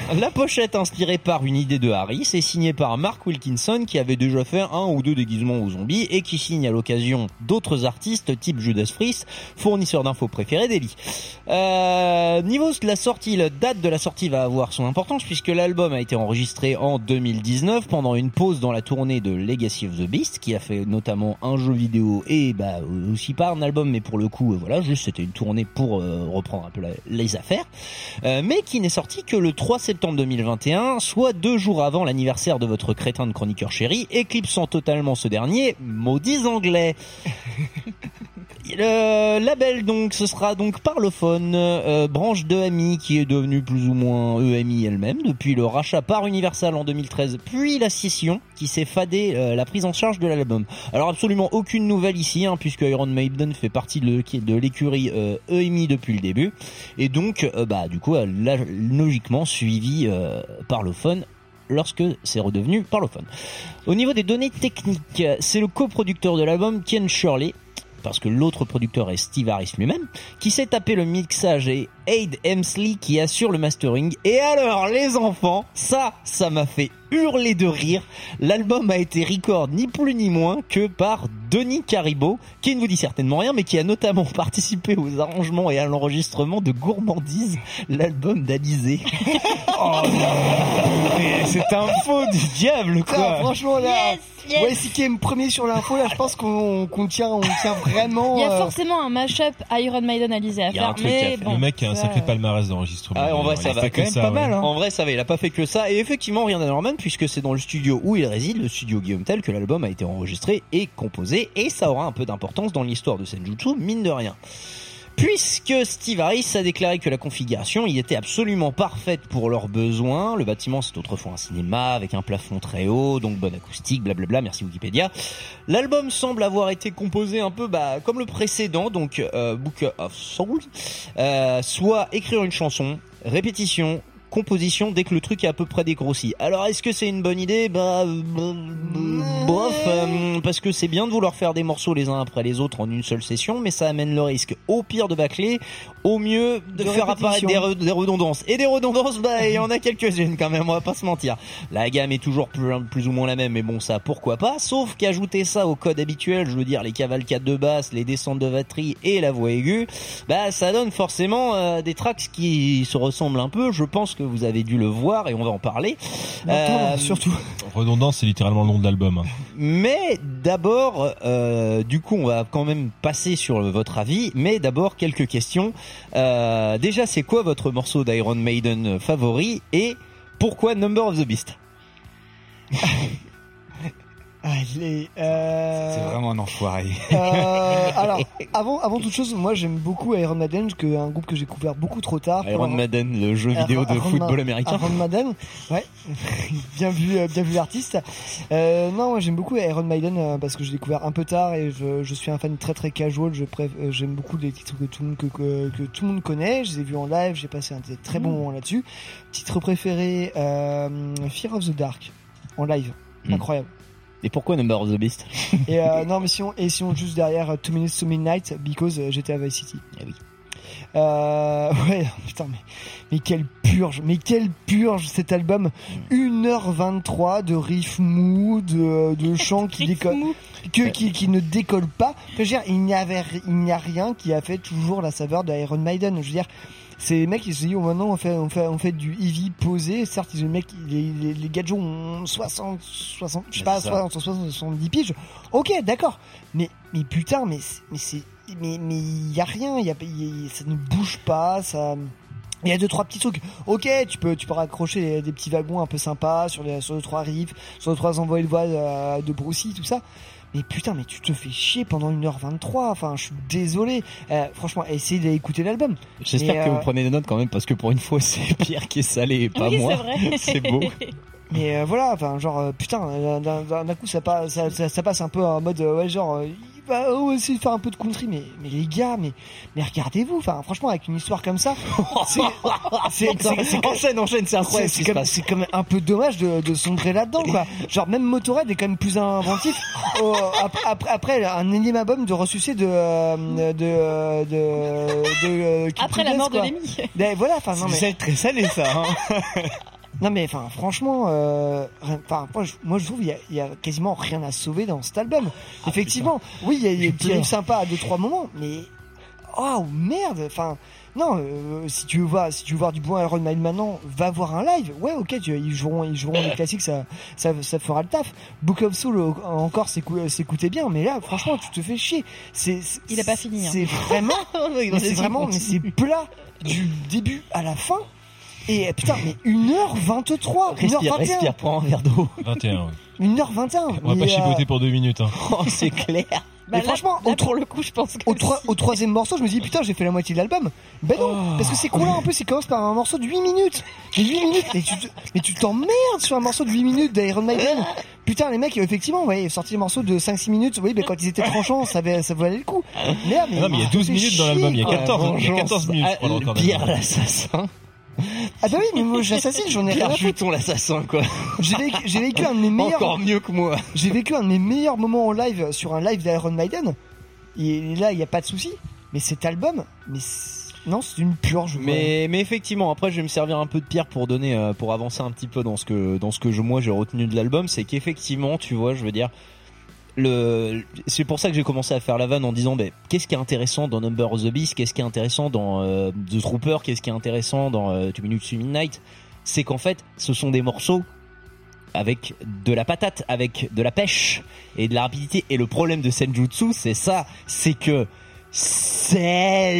la pochette inspirée par une idée de Harris est signée par Mark Wilkinson qui avait déjà fait un ou deux déguisements aux zombies et qui signe à l'occasion d'autres artistes type Judas Priest, fournisseur d'infos préféré d'Ellie. Euh, niveau de la sortie, la date de la sortie va avoir son importance puisque l'album a été enregistré en 2019 pendant une pause dans la tournée de Legacy the Beast qui a fait notamment un jeu vidéo et bah aussi pas un album mais pour le coup euh, voilà juste c'était une tournée pour euh, reprendre un peu les affaires. Euh, mais qui n'est sorti que le 3 septembre 2021 soit deux jours avant l'anniversaire de votre crétin de chroniqueur chéri. Éclipsant totalement ce dernier maudits anglais le label donc ce sera donc Parlophone, euh, branche de EMI qui est devenue plus ou moins EMI elle-même depuis le rachat par Universal en 2013, puis la scission qui s'est fadé euh, la prise en charge de l'album. Alors absolument aucune nouvelle ici hein, puisque Iron Maiden fait partie de, l'écurie euh, EMI depuis le début et donc bah du coup elle a logiquement suivi Parlophone lorsque c'est redevenu Parlophone. Au niveau des données techniques, c'est le coproducteur de l'album Ken Shirley parce que l'autre producteur est Steve Harris lui-même, qui s'est tapé le mixage et Aid Hemsley qui assure le mastering. Et alors, les enfants, ça, ça m'a fait hurler de rire. L'album a été record ni plus ni moins que par Denis Caribo, qui ne vous dit certainement rien, mais qui a notamment participé aux arrangements et à l'enregistrement de Gourmandise, l'album d'Alizé. oh non, mais c'est un faux du diable, quoi. franchement là, yes. Ouais, si qui est premier sur l'info là, je pense qu'on qu'on tient, on tient vraiment. Il y a euh, forcément un mashup Iron Maiden Alizé à Il y a un faire, mais bon. le mec a un ça- sacré palmarès d'enregistrement. Ah, en vrai, ça va fait que ça, ouais. En vrai, ça va. Il a pas fait que ça. Et effectivement, rien d'anormal puisque c'est dans le studio où il réside, le studio Guillaume Tell, que l'album a été enregistré et composé. Et ça aura un peu d'importance dans l'histoire de Senjutsu, mine de rien. Puisque Steve Harris a déclaré que la configuration y était absolument parfaite pour leurs besoins. Le bâtiment, c'est autrefois un cinéma avec un plafond très haut, donc bonne acoustique, blablabla, merci Wikipédia. L'album semble avoir été composé un peu bah, comme le précédent, donc euh, Book of Souls, euh, soit écrire une chanson, répétition, composition dès que le truc est à peu près dégrossi. Alors est-ce que c'est une bonne idée? Bah, euh, bof, euh, parce que c'est bien de vouloir faire des morceaux les uns après les autres en une seule session, mais ça amène le risque au pire de bâcler, au mieux de, De faire apparaître des, répétition. re- des redondances. Et des redondances, bah il y en a quelques-unes quand même, on va pas se mentir. La gamme est toujours plus, plus ou moins la même, mais bon ça pourquoi pas, sauf qu'ajouter ça au code habituel, je veux dire les cavalcades de basse, les descentes de batterie et la voix aiguë, bah ça donne forcément euh, des tracks qui se ressemblent un peu, je pense que vous avez dû le voir et on va en parler. Euh, surtout. Redondance, c'est littéralement le nom de l'album. mais d'abord, euh, du coup, on va quand même passer sur votre avis. Mais d'abord, quelques questions. Euh, déjà, c'est quoi votre morceau d'Iron Maiden favori et pourquoi Number of the Beast? Allez, euh... C'est vraiment un enfoiré. Euh, alors, avant, avant toute chose, moi j'aime beaucoup Iron Maiden, que un groupe que j'ai couvert beaucoup trop tard. Iron Pour- Maiden, le jeu vidéo de football américain. Iron Maiden, ouais, bien vu, euh, bien vu l'artiste. Euh, non, moi j'aime beaucoup Iron Maiden euh, parce que j'ai découvert un peu tard et je, je suis un fan très très casual. Je préf- euh, j'aime beaucoup les titres que tout le monde que, que, que tout le monde connaît. Je les ai vus en live, j'ai passé un très bon Mm. moment là-dessus. Titre préféré, Fear of the Dark en live, Mm. incroyable. Et pourquoi Number of the Beast Et euh, non, mais si on, et si on juste derrière euh, Two Minutes to Midnight, because euh, j'étais à Vice City. Eh oui. Euh, ouais, putain, mais, mais quelle purge, mais quelle purge cet album. 1h23 de riff mou, de, de chants qui décollent, que, qui, qui ne décollent pas. Je veux dire, il n'y avait, il n'y a rien qui a fait toujours la saveur d'Iron Maiden. Je veux dire, c'est les mecs, ils se disent, oh, maintenant, on fait, on fait, on fait du heavy posé. Certes, les mecs, les, les, les gadgets ont 60, 60, je sais pas, C'est ça. 60, 60, 70 piges. Ok, d'accord. Mais, mais putain, mais, mais c'est, mais, mais y a rien, y a, y a- ça ne bouge pas, ça, il y a deux trois petits trucs. Ok, tu peux tu peux raccrocher des, petits wagons un peu sympas sur les sur les trois riffs, sur les trois envois de voix de, de Brucey, tout ça. Mais putain, mais tu te fais chier pendant 1h23. Enfin, je suis désolé. Euh, franchement, essayez d'écouter l'album. J'espère que euh, vous prenez des notes quand même parce que pour une fois c'est Pierre qui est salé et pas Oui, moi. c'est vrai. c'est beau. Mais euh, voilà, enfin genre euh, putain, euh, d'un coup ça passe, ça, ça- ça passe un peu en mode euh, ouais genre va oh, essayer de faire un peu de country, mais mais les gars, mais mais regardez-vous, enfin franchement avec une histoire comme ça, c'est c'est c'est- enchaîne enchaîne c'est incroyable c'est comme, c'est quand même un peu dommage de, de sombrer là-dedans, quoi. Genre, même Motorhead est quand même plus inventif. Oh, ap- après, après, un énième album de ressuscité de, euh, de, euh, de, de, euh, Après la mort de. Lemmy. Ben, voilà, enfin, non, mais. C'est très salé ça. Hein. Non mais enfin franchement, euh, enfin moi, je, moi je trouve il y a, il y a quasiment rien à sauver dans cet album. Effectivement, oui il y a des petits riffs sympas à deux trois moments, mais oh merde, enfin non euh, si tu veux voir si tu veux voir du bon Iron Man maintenant, va voir un live. Ouais ok tu, ils joueront ils joueront les classiques ça, ça ça fera le taf. Book of Soul encore s'écou- s'écoutait bien, mais là franchement tu te fais chier. C'est c'est- Il a pas fini, hein. C'est vraiment c'est est vraiment mais c'est plat du début à la fin. Et putain, mais 1h23 Respire, 1h21 respire, prends un verre d'eau. 21, oui. 1h21 On va mais, pas chipoter euh, pour deux minutes. Hein. Oh, c'est clair. mais franchement, au, pour le coup, je pense que au, au troisième morceau, je me dis putain, j'ai fait la moitié de l'album. Ben non, parce que c'est con là en plus, il commence par un morceau de 8 minutes. Mais 8 minutes, mais tu, te- mais tu t'emmerdes sur un morceau de 8 minutes d'Iron Maiden. Putain, les mecs, effectivement, ouais, ils ont sorti des morceaux de 5-6 minutes. Oui, ben quand ils étaient tranchants, ça, avait- ça valait le coup. Merde, mais, Ah non, mais il y a 12 ça fait minutes dans l'album, il y a chier, 14, quoi. il y a 14 minutes. le Pierre l'assassin. Ah bah oui, mais moi j'assassine, j'en ai rien à foutre. L'assassin quoi. J'ai vécu, un de mes meilleurs. Encore mieux que moi. J'ai vécu un de mes meilleurs moments en live sur un live d'Iron Maiden. Et là, il n'y a pas de souci. Mais cet album, mais non, c'est une purge. Mais, mais effectivement, après, je vais me servir un peu de pierre pour donner, euh, pour avancer un petit peu dans ce que, dans ce que je, moi j'ai retenu de l'album, c'est qu'effectivement, tu vois, je veux dire, le, c'est pour ça que j'ai commencé à faire la vanne en disant, ben, qu'est-ce qui est intéressant dans Number of the Beast, qu'est-ce qui est intéressant dans euh, The Trooper, qu'est-ce qui est intéressant dans euh, Two Minutes to Midnight, c'est qu'en fait, ce sont des morceaux avec de la patate, avec de la pêche et de la rapidité. Et le problème de Senjutsu, c'est ça, c'est que c'est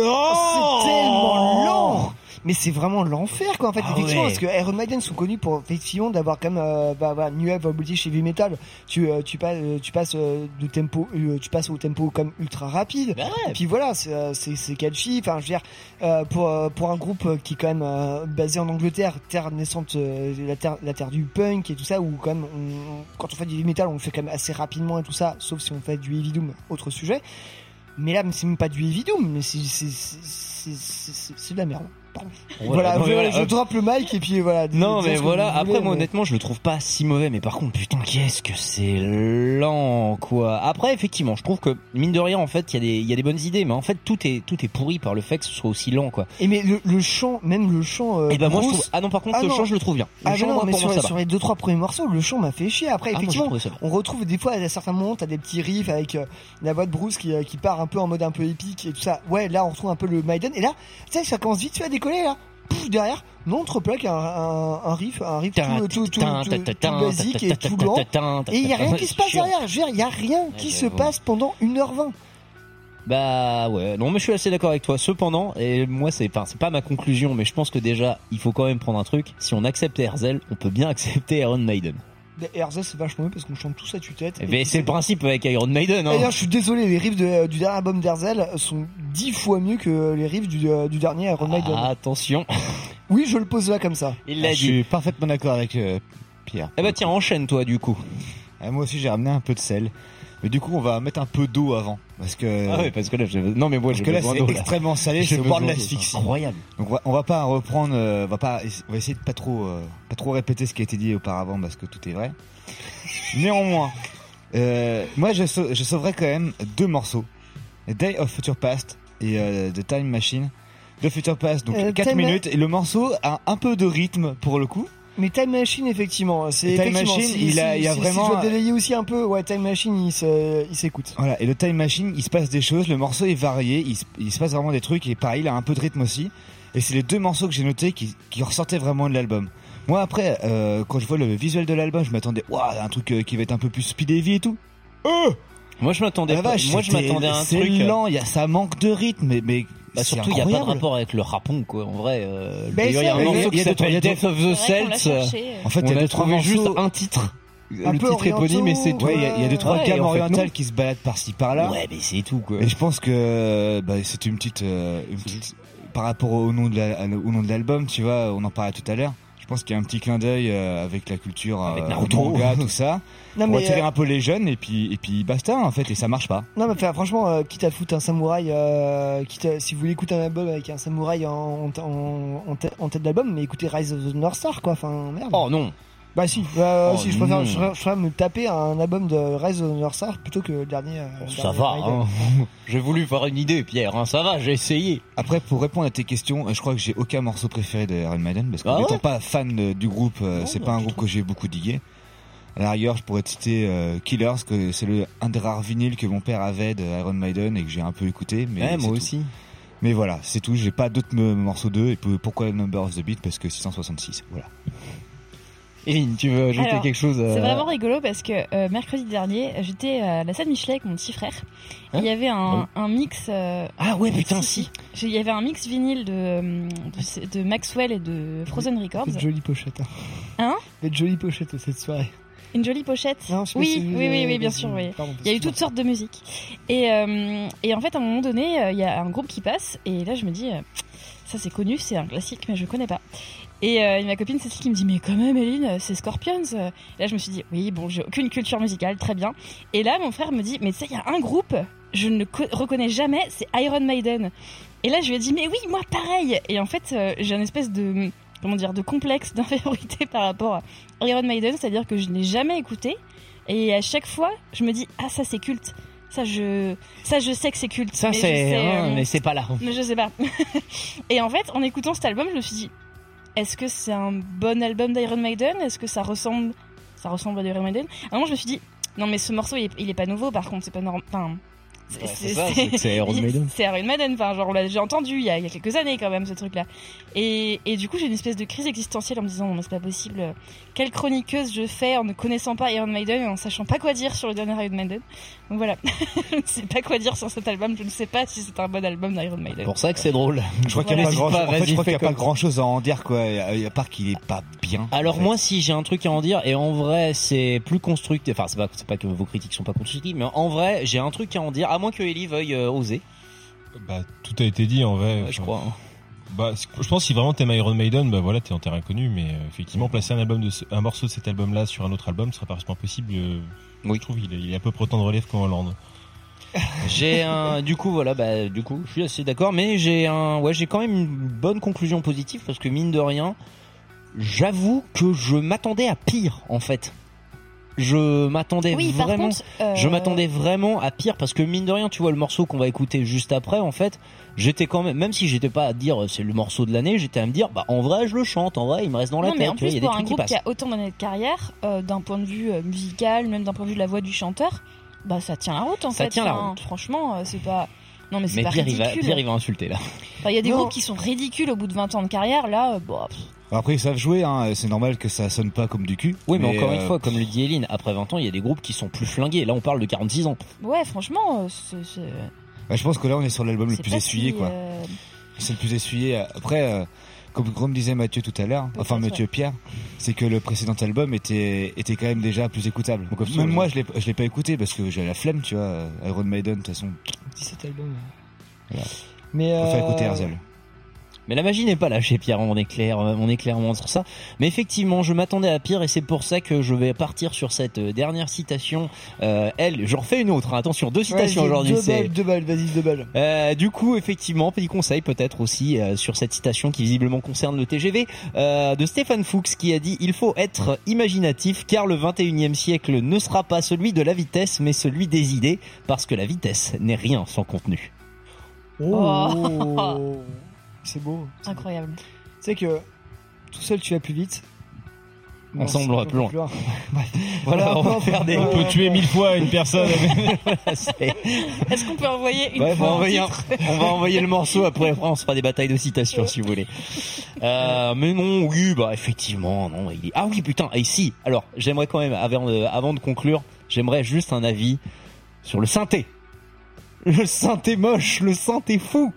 lent. C'est tellement lent mais c'est vraiment l'enfer quoi en fait Ah effectivement ouais. parce que Iron Maiden sont connus pour effectivement d'avoir comme euh, bah, bah, New Wave British Heavy Metal. Tu euh, tu passes euh, tu passes euh, de tempo euh, tu passes au tempo comme ultra rapide. Et puis voilà c'est c'est catchy. Enfin je veux dire pour pour un groupe qui est quand même basé en Angleterre terre naissante la terre la terre du punk et tout ça où quand même on- quand on fait du heavy metal on le fait quand même assez rapidement et tout ça sauf si on fait du heavy doom autre sujet. Mais là c'est même pas du heavy doom mais c'est c'est c'est de la merde. Voilà, non, je, voilà, je drop le mic et puis voilà. Non mais voilà, après moi mais- honnêtement je le trouve pas si mauvais mais par contre putain qu'est-ce que c'est lent quoi. Après effectivement je trouve que mine de rien en fait il y, des- y a des bonnes idées mais en fait tout est, tout est pourri par le fait que ce soit aussi lent quoi. Et mais le, le chant, même le chant. Euh, Et ben moi je Bruce- trouve... Ah non par contre Ah le chant je le trouve bien. Le Ah chant, non, moi, mais sur, moi, les deux trois premiers morceaux, le chant m'a fait chier. Après, Ah, effectivement, on retrouve des fois à certains moments, t'as des petits riffs avec euh, la voix de Bruce qui, euh, qui part un peu en mode un peu épique et tout ça. Ouais, là on retrouve un peu le Maiden. Et là, tu sais, ça commence vite fait à là. Pouf, derrière, non, on te replaque un, un, un riff, un riff tout, tout, tout, tout, tout, tout basique et tout lent. Et il y a rien qui se passe derrière. Je veux dire, il y a rien qui se passe pendant 1h20. Bah ouais, non mais je suis assez d'accord avec toi. Cependant, et moi c'est enfin, c'est pas ma conclusion, mais je pense que déjà il faut quand même prendre un truc. Si on accepte Herzl, on peut bien accepter Iron Maiden. Mais RZ c'est vachement mieux parce qu'on chante tous à tue-tête. Mais c'est le principe avec Iron Maiden. Hein. D'ailleurs, je suis désolé, les riffs de- du dernier album d'Erzel sont dix fois mieux que les riffs du, euh, du dernier Iron Maiden. Ah, attention. Oui, je le pose là comme ça. Il l'a Je dit. suis parfaitement d'accord avec euh, Pierre. Eh bah tiens, enchaîne toi du coup. Ah, moi aussi j'ai ramené un peu de sel. Mais du coup on va mettre un peu d'eau avant. Parce que... Ah ouais, parce que là, j'ai- non mais moi Parce que là c'est extrêmement salé, au bord de l'asphyxie. c'est Incroyable. Donc on va, on va pas reprendre, euh, on va pas, on va essayer de pas trop, euh, pas trop répéter ce qui a été dit auparavant parce que tout est vrai. Néanmoins, euh, moi je, sau- je sauverais quand même deux morceaux, Day of Future Past et euh, The Time Machine. The Future Past, donc Euh, 4 Time- minutes et le morceau a un peu de rythme pour le coup. Mais Time Machine, effectivement, c'est Time effectivement, Machine, si- il a- si- il y a si- vraiment- Si je dois délayer aussi un peu, ouais, Time Machine, il se- il s'écoute. Voilà, et le Time Machine, il se passe des choses, le morceau est varié, il se, il se passe vraiment des trucs, et pareil, il a un peu de rythme aussi. Et c'est les deux morceaux que j'ai notés qui, qui ressortaient vraiment de l'album. Moi après, euh, quand je vois le visuel de l'album, je m'attendais, waouh, un truc euh, qui va être un peu plus speed heavy et tout. Oh Moi je m'attendais La pas- vache, moi je c'était- m'attendais à un c'est truc. euh, lent, il y a, ça manque de rythme, mais, mais Bah surtout il y a pas de rapport avec le rapon quoi en vrai. Euh, il y a un morceau qui s'appelle Death of the Celts. cherché. En fait, il y on a a deux, trois trouvé juste un titre. Un le peu titre est connu mais c'est tout. Ouais, il y a- il y, a deux trois Ouais, gammes et en fait, orientales qui se baladent par-ci par-là. Ouais mais c'est tout quoi. Et je pense que euh, bah, c'est une petite, euh, une petite- par rapport au nom de la- au nom de l'album, tu vois, on en parlait tout à l'heure. Je pense qu'il y a un petit clin d'œil euh, avec la culture, Avec euh, Naruto. manga, tout ça. Non, pour attirer euh, un peu les jeunes et puis et puis basta en fait et ça marche pas. Non, mais enfin, franchement, quitte à foutre un samouraï, euh, quitte à- si vous voulez écouter un album avec un samouraï en, en, en, tête- en tête d'album, mais écoutez Rise of the North Star, quoi. Enfin, merde. Oh non. Bah si, euh, Oh si je préfère, je, préfère- je préfère me taper un album de Rise of the North Star plutôt que le dernier. euh, Ça dernier va. Hein. J'ai voulu faire une idée Pierre. Hein. Ça va j'ai essayé. Après pour répondre à tes questions, euh, je crois que j'ai aucun morceau préféré de Iron Maiden parce que Ah n'étant ouais pas fan du groupe, euh, c'est bah, pas un groupe que j'ai beaucoup digué. À la rigueur, je pourrais te citer euh, Killers, que c'est le un des rares vinyles que mon père avait de Iron Maiden et que j'ai un peu écouté. Mais Ouais, moi tout. aussi. Mais voilà, c'est tout. J'ai pas d'autres morceaux d'eux. Et pour- pourquoi le Number of the Beat? Parce que 666. Voilà. Eline, tu veux ajouter Alors, quelque chose euh, C'est vraiment rigolo parce que euh, mercredi dernier, j'étais à la salle Michelet avec mon petit frère. Hein il y avait un, un mix. euh, Ah ouais, putain, si. Il y avait un mix vinyle de, de, de Maxwell et de Frozen Records. Une jolie pochette. Hein. Hein une jolie pochette cette soirée. Une jolie pochette. Non, je oui, oui, oui, oui, bien sûr. Oui. pardon, Il y a eu toutes sortes de musiques. Et, euh, et en fait, à un moment donné, il y a un groupe qui passe. Et là, je me dis, ça c'est connu, c'est un classique, mais je connais pas. Et euh, ma copine Cécile qui me dit, mais quand même, Eline, c'est Scorpions. Et là, je me suis dit, oui, bon, j'ai aucune culture musicale, très bien. Et là, mon frère me dit, mais tu sais, il y a un groupe, je ne co- reconnais jamais, c'est Iron Maiden. Et là, je lui ai dit, mais oui, moi, pareil. Et en fait, euh, j'ai une espèce de, comment dire, de complexe d'infériorité par rapport à Iron Maiden, c'est-à-dire que je n'ai jamais écouté. Et à chaque fois, je me dis, ah, ça, c'est culte. Ça, je, ça, je sais que c'est culte. Ça c'est. euh, mais c'est pas là. mais je sais pas. et en fait, en écoutant cet album, je me suis dit, est-ce que c'est un bon album d'Iron Maiden? Est-ce que ça ressemble, ça ressemble à d'Iron Maiden? À un moment, je me suis dit, non, mais ce morceau, il est, il est pas nouveau. Par contre, c'est pas normal. Enfin, c'est Ouais, Iron Maiden. C'est Iron Maiden. Enfin, genre, on l'a déjà entendu il y, a, il y a quelques années quand même, ce truc-là. Et, et du coup, j'ai une espèce de crise existentielle en me disant, non, mais c'est pas possible. Quelle chroniqueuse je fais en ne connaissant pas Iron Maiden et en sachant pas quoi dire sur le dernier Iron Maiden Donc voilà, je ne sais pas quoi dire sur cet album. Je ne sais pas si c'est un bon album d'Iron Maiden. Pour ça que c'est drôle. Je crois qu'il y a pas grand, pas, en fait, vas-y, je crois qu'il y a fais pas comme- grand chose à en dire quoi, à part qu'il est pas bien. Alors moi si j'ai un truc à en dire et en vrai c'est plus constructif enfin c'est pas c'est pas que vos critiques sont pas constructives mais en vrai j'ai un truc à en dire à moins que Ellie veuille euh, oser Bah, tout a été dit en vrai. Ouais, je crois hein. Bah, je pense que si vraiment t'aimes Iron Maiden, bah voilà, t'es en terrain connu, mais euh, effectivement, placer un album de ce- un morceau de cet album-là sur un autre album serait parfaitement possible. euh, Je trouve il est, il est à peu près autant de relève qu'en Hollande. j'ai un du coup voilà bah du coup je suis assez d'accord mais j'ai un ouais j'ai quand même une bonne conclusion positive parce que mine de rien j'avoue que je m'attendais à pire en fait je m'attendais Oui, vraiment contre, euh, je m'attendais vraiment à pire parce que mine de rien tu vois le morceau qu'on va écouter juste après en fait j'étais quand même même si j'étais pas à dire euh, c'est le morceau de l'année j'étais à me dire bah en vrai je le chante en vrai il me reste dans la non, mais en tu vois, plus, il y a des pour un trucs groupe qui a autant d'années de carrière, euh, d'un point de vue euh, musical, même d'un point de vue de la voix du chanteur, bah ça tient la route en Ça fait. tient la route. Franchement, euh, c'est pas. Non, mais c'est pas Pierre il, ridicule. va, Pierre il va insulter là Enfin, il y a des Non. groupes qui sont ridicules au bout de 20 ans de carrière, là, euh, bon, pff, Après ils savent jouer, hein, c'est normal que ça sonne pas comme du cul. oui mais, encore euh, une fois comme le dit Eline après 20 ans il y a des groupes qui sont plus flingués là on parle de 46 ans ouais, franchement, c'est. Bah, je pense que là on est sur l'album le plus essuyé si, quoi. euh, C'est le plus essuyé. Après, euh, comme, comme disait Mathieu tout à l'heure, enfin Mathieu Pierre, c'est que le précédent album était était quand même déjà plus écoutable. Donc, Même moi, je l'ai je l'ai pas écouté parce que j'ai la flemme, tu vois. Iron Maiden, de toute façon. 17 albums. Voilà. Mais euh, écouter Herzl. Mais la magie n'est pas là chez Pierre, on est clair, euh, on est clairement sur ça. Mais effectivement, je m'attendais à pire et c'est pour ça que je vais partir sur cette euh, dernière citation. Euh, elle, j'en refais une autre. hein. Attention, deux citations aujourd'hui. Deux c'est- balles, deux balles, vas-y, deux balles. Euh, du coup, effectivement, petit conseil peut-être aussi euh, sur cette citation qui visiblement concerne le TGV euh, de Stéphane Fuchs qui a dit il faut être imaginatif car le 21e siècle ne sera pas celui de la vitesse mais celui des idées parce que la vitesse n'est rien sans contenu. Oh. C'est beau. Incroyable. Tu sais que tout seul tu vas plus vite. Ensemble, on va plus loin. Voilà, on va faire des. On peut tuer mille fois une personne. Est-ce qu'on peut envoyer une Ouais, on, fois va envoyer un- on va envoyer le morceau après, après on se fera des batailles de citations si vous voulez. Euh, mais non, oui, bah effectivement, non. Il est... Ah oui, putain, et si. Alors, j'aimerais quand même, avant de, avant de conclure, j'aimerais juste un avis sur le synthé. Le synthé moche, le synthé fou.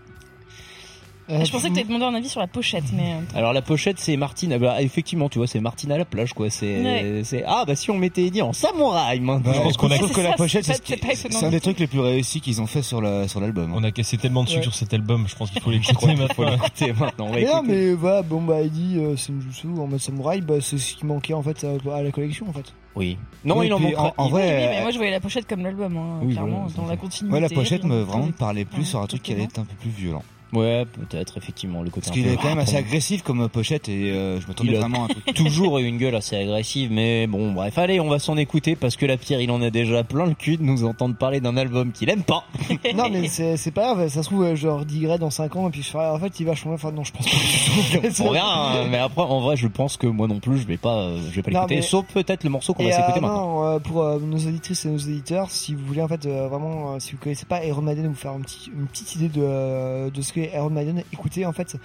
Euh, Je pensais que tu demandé un avis sur la pochette, mais. euh, Alors la pochette c'est Martine, ah bah, effectivement tu vois c'est Martine à la plage quoi, c'est Ouais. c'est ah bah si on mettait Eddie en samouraï maintenant. Je pense qu'on a C'est que la ça, pochette, c'est c'est pas- c'est un des trucs les plus réussis qu'ils ont fait sur la sur l'album. hein. On a cassé tellement de sucre Ouais. sur cet album, je pense qu'il faut l'écouter maintenant. maintenant. Mais non, mais voilà, bon bah Eddie, euh, c'est une jutsu en mode samouraï, bah c'est ce qui manquait en fait à, à la collection en fait. Oui. Non Oui, il en puis manquera. en- vrai, Oui, euh, mais moi je voyais la pochette comme l'album, hein, Oui, clairement, voilà, dans la continuité. Ouais, la pochette me euh, vraiment me parlait plus sur un truc qui allait être un peu plus violent. Ouais peut-être effectivement le côté. Parce qu'il est quand même assez agressif comme pochette et euh, je m'attendais vraiment à un truc. toujours eu une gueule assez agressive, mais bon, bref, allez, on va s'en écouter parce que la Pierre, il en a déjà plein le cul de nous entendre parler d'un album qu'il aime pas. non mais c'est pas grave, ça se trouve euh, je redirai dans 5 ans et puis je ferai en fait il va changer, enfin non je pense pas. On verra, hein, mais après, en vrai, je pense que moi non plus, je vais pas, euh, je vais pas l'écouter, mais- sauf peut-être le morceau qu'on va Et, s'écouter euh, maintenant. euh, pour euh, nos auditrices et nos auditeurs, si vous voulez en fait euh, vraiment, euh, si vous connaissez pas Iron Maiden, vous faire un petit, une petite idée de, euh, de ce qu'est Iron Maiden, écoutez en fait.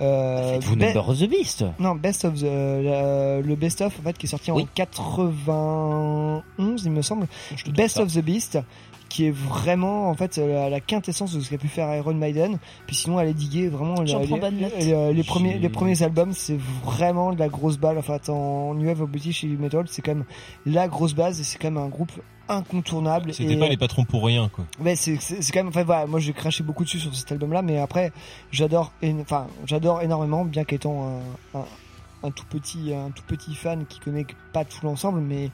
Euh, Be- Number of the Beast. Non, Best of the, euh, le Best of en fait qui est sorti Oui. en 91 il me semble. Best of the Beast qui est vraiment en fait euh, la quintessence de ce qu'a pu faire Iron Maiden. Puis sinon elle est diguée vraiment les, les- note. les- les premiers les premiers albums c'est vraiment de la grosse balle. En fait en New Wave of British Heavy Metal c'est quand même la grosse base et c'est quand même un groupe incontournable. C'était et, pas les patrons pour rien, quoi. Ouais, c'est quand même. Enfin voilà, moi j'ai craché beaucoup dessus sur cet album-là, mais après j'adore, enfin j'adore énormément, bien qu'étant un, un, un tout petit, un tout petit fan qui connaît pas tout l'ensemble, mais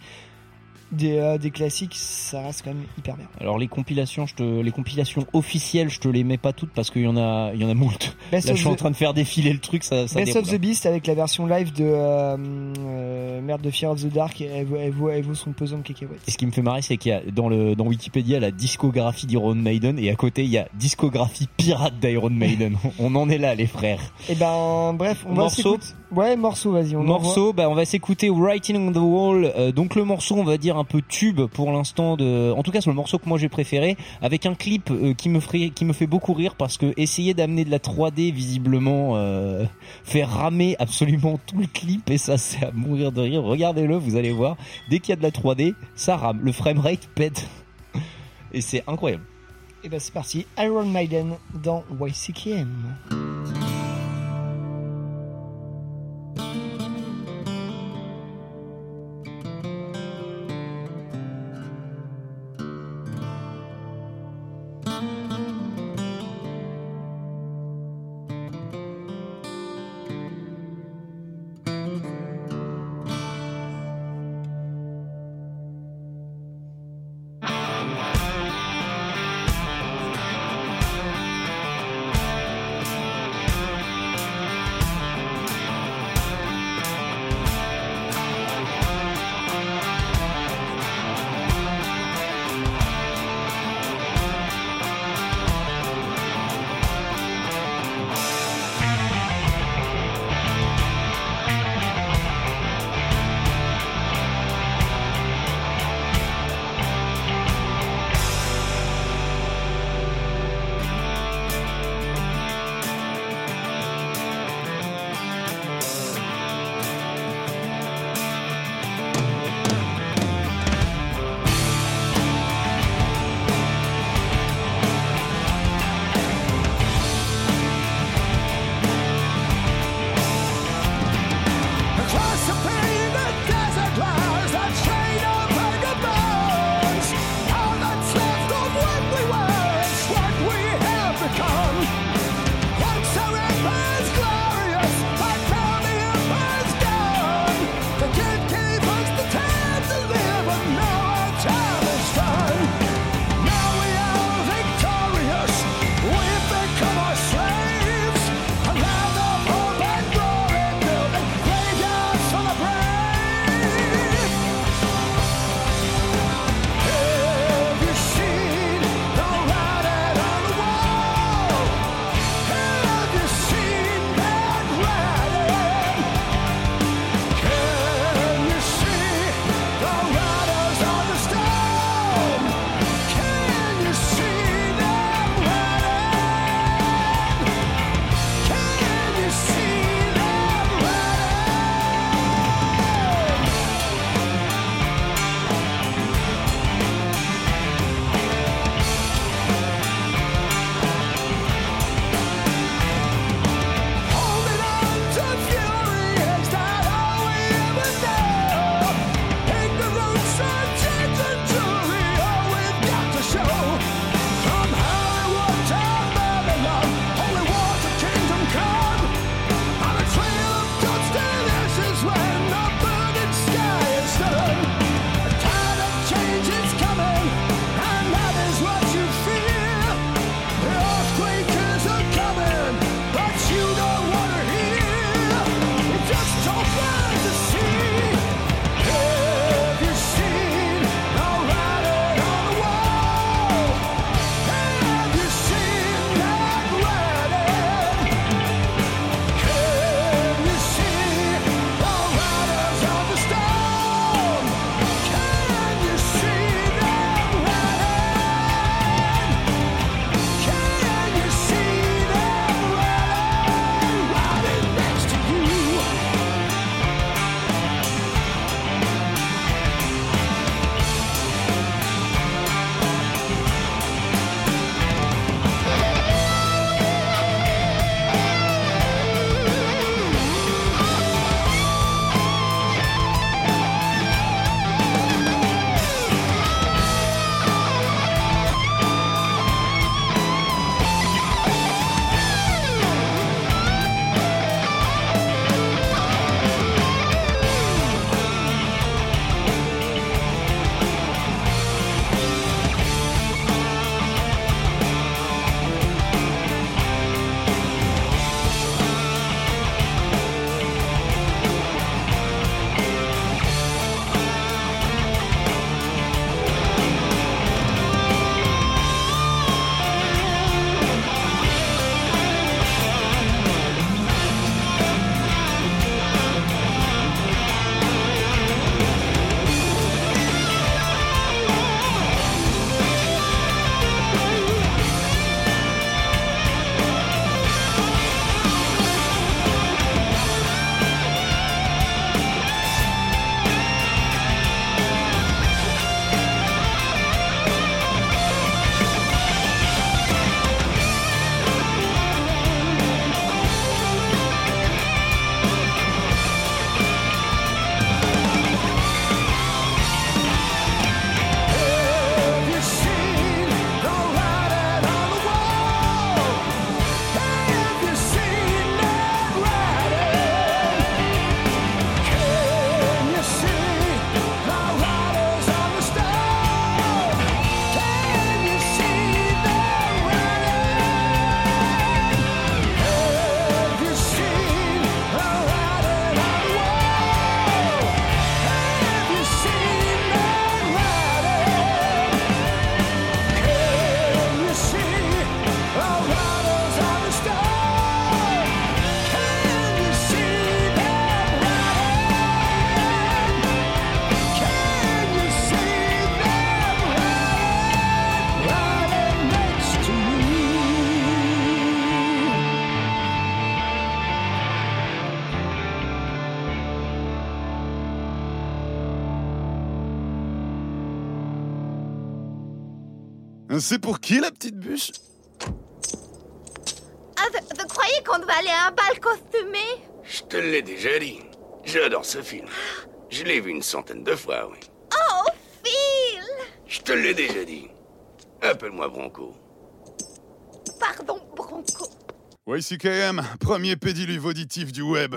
des, euh, des classiques, ça reste quand même hyper bien. Alors les compilations, je te, les compilations officielles, je te les mets pas toutes parce qu'il y en a, il y en a moult. Best Là, je suis en train de faire défiler le truc, ça, ça Best déroule. of the Beast avec la version live de euh, euh, merde de Fear of the Dark, et elle, elle, vaut, elle vaut son pesant de cacahuètes. Et ce qui me fait marrer, c'est qu'il y a dans le dans Wikipédia la discographie d'Iron Maiden et à côté il y a discographie pirate d'Iron Maiden. on en est là, les frères. Et ben bref, on va Morceau. s'écouter. Ouais, morceau, vas-y. Morceau, bah on va s'écouter Writing on the Wall. Donc le morceau, on va dire un peu tube pour l'instant de. En tout cas, c'est le morceau que moi j'ai préféré, avec un clip euh, qui me ferait, qui me fait beaucoup rire parce que essayer d'amener de la 3D visiblement euh, fait ramer absolument tout le clip et ça c'est à mourir de rire. Regardez-le, vous allez voir. Dès qu'il y a de la 3D, ça rame. Le framerate pète et c'est incroyable. Et ben c'est parti, Iron Maiden dans YCKM. C'est pour qui la petite bûche Ah, vous, vous croyez qu'on doit aller à un bal costumé? Je te l'ai déjà dit. J'adore ce film. Je l'ai vu une centaine de fois, oui. Oh, Phil Je te l'ai déjà dit. Appelle-moi Bronco. Pardon, Bronco. YCKM, premier pédiluve auditif du web.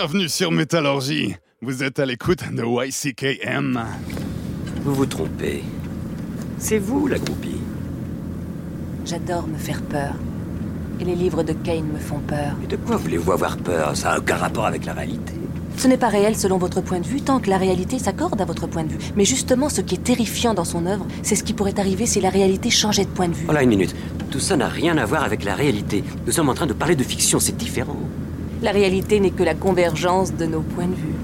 Bienvenue sur Métallurgie. Vous êtes à l'écoute de YCKM. Vous vous trompez. C'est vous la groupie. J'adore me faire peur. Et les livres de Kane me font peur. Et de quoi voulez-vous avoir peur? Ça n'a aucun rapport avec la réalité. Ce n'est pas réel selon votre point de vue, tant que la réalité s'accorde à votre point de vue. Mais justement, ce qui est terrifiant dans son œuvre, c'est ce qui pourrait arriver si la réalité changeait de point de vue. Voilà une minute. Tout ça n'a rien à voir avec la réalité. Nous sommes en train de parler de fiction, c'est différent. La réalité n'est que la convergence de nos points de vue.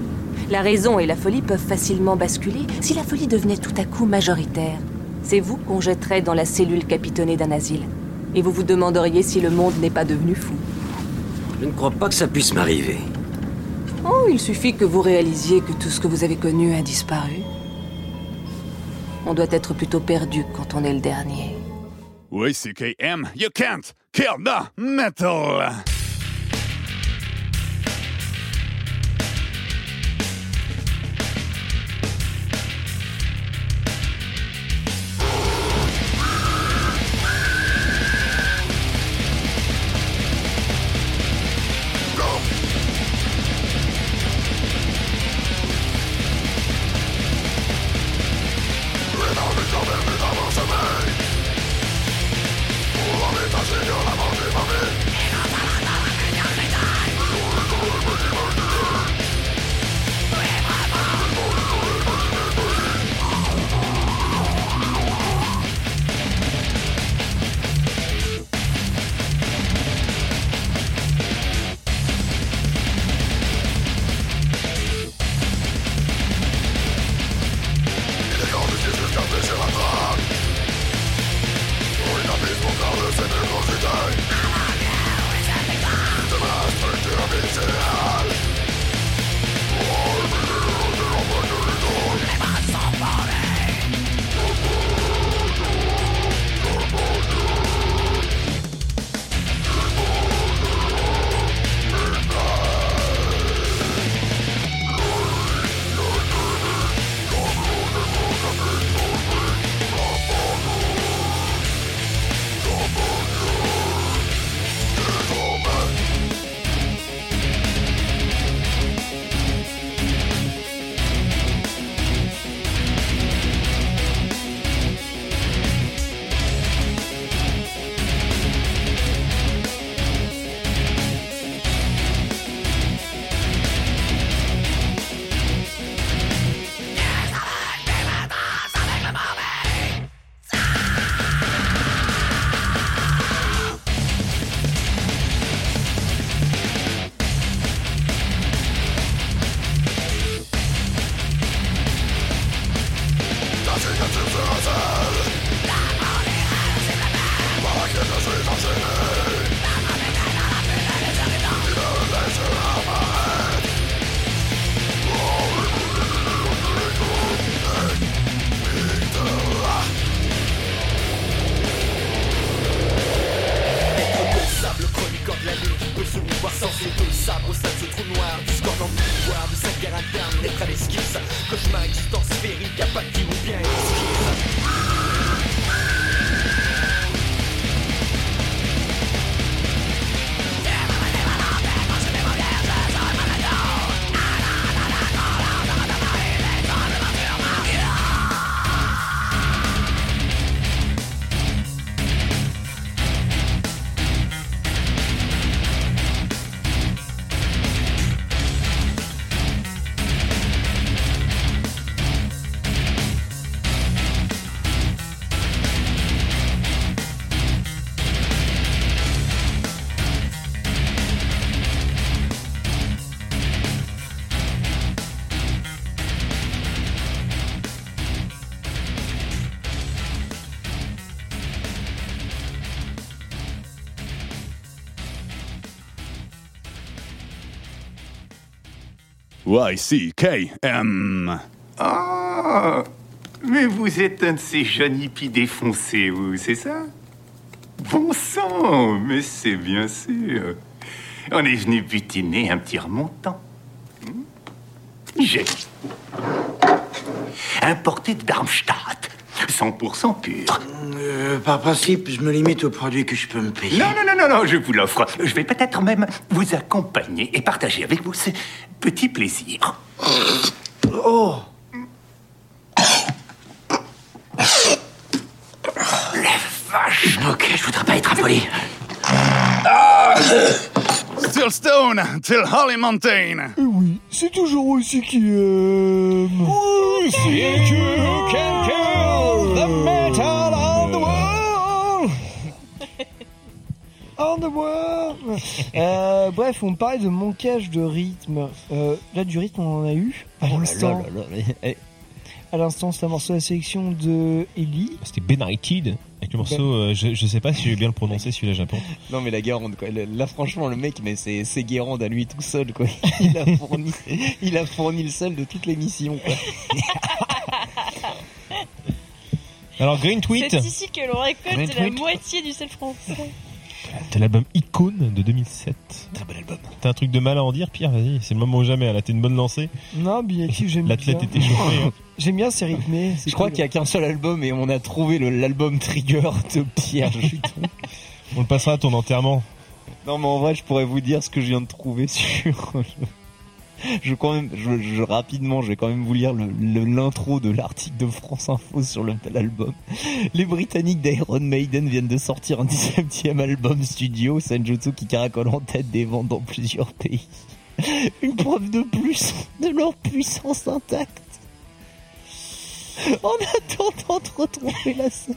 La raison et la folie peuvent facilement basculer si la folie devenait tout à coup majoritaire. C'est vous qu'on jetterait dans la cellule capitonnée d'un asile. Et vous vous demanderiez si le monde n'est pas devenu fou. Je ne crois pas que ça puisse m'arriver. Oh, il suffit que vous réalisiez que tout ce que vous avez connu a disparu. On doit être plutôt perdu quand on est le dernier. YCKM, you can't kill the metal. YCKM. Ah Mais vous êtes un de ces jeunes hippies défoncés, vous, c'est ça? Bon sang Mais c'est bien sûr. On est venu butiner un petit remontant. Hmm? J'ai. Importé de Darmstadt. 100% pur. Par principe, je me limite aux produits que je peux me payer. Non, non, non, non, non, je vous l'offre. Je vais peut-être même vous accompagner et partager avec vous ce petit plaisir. Oh Vache Ok, je voudrais pas être affolé. Still Stone, till Holly Mountain. Et oui, c'est toujours aussi qui aime. Oui, You On the world. Euh, bref, on parlait de manquage de rythme. Euh, là, du rythme, on en a eu. À Oh l'instant, là là là, eh, à l'instant, c'est un morceau de la sélection de Ellie. C'était Benighted avec le morceau. euh, je, je sais pas si j'ai bien le prononcer celui-là Japon. Non mais la Guérande quoi. Le- Là franchement le mec mais c'est c'est Guérande à lui tout seul quoi. Il a fourni il a fourni le seul de toute l'émission quoi. Alors Green Tweet, C'est ici que l'on récolte Green la Tweet. moitié du sel français. T'as l'album Icône de 2007. Très bon album. T'as un truc de mal à en dire, Pierre? Vas-y, c'est le moment ou jamais. Là, t'es une bonne lancée. Non, Bietti, j'aime bien. L'athlète était chauffé. hein. J'aime bien, c'est rythmé. Je crois qu'il y a qu'un seul album et on a trouvé le- l'album Trigger de Pierre Juton. On le passera à ton enterrement. non mais en vrai je pourrais vous dire ce que je viens de trouver sur je quand même, je, rapidement, je vais quand même vous lire le- le- l'intro de l'article de France Info sur l'album. Les Britanniques d'Iron Maiden viennent de sortir un 17e album studio, Senjutsu qui caracole en tête des ventes dans plusieurs pays. Une preuve de plus de leur puissance intacte. En attendant de retrouver la scène.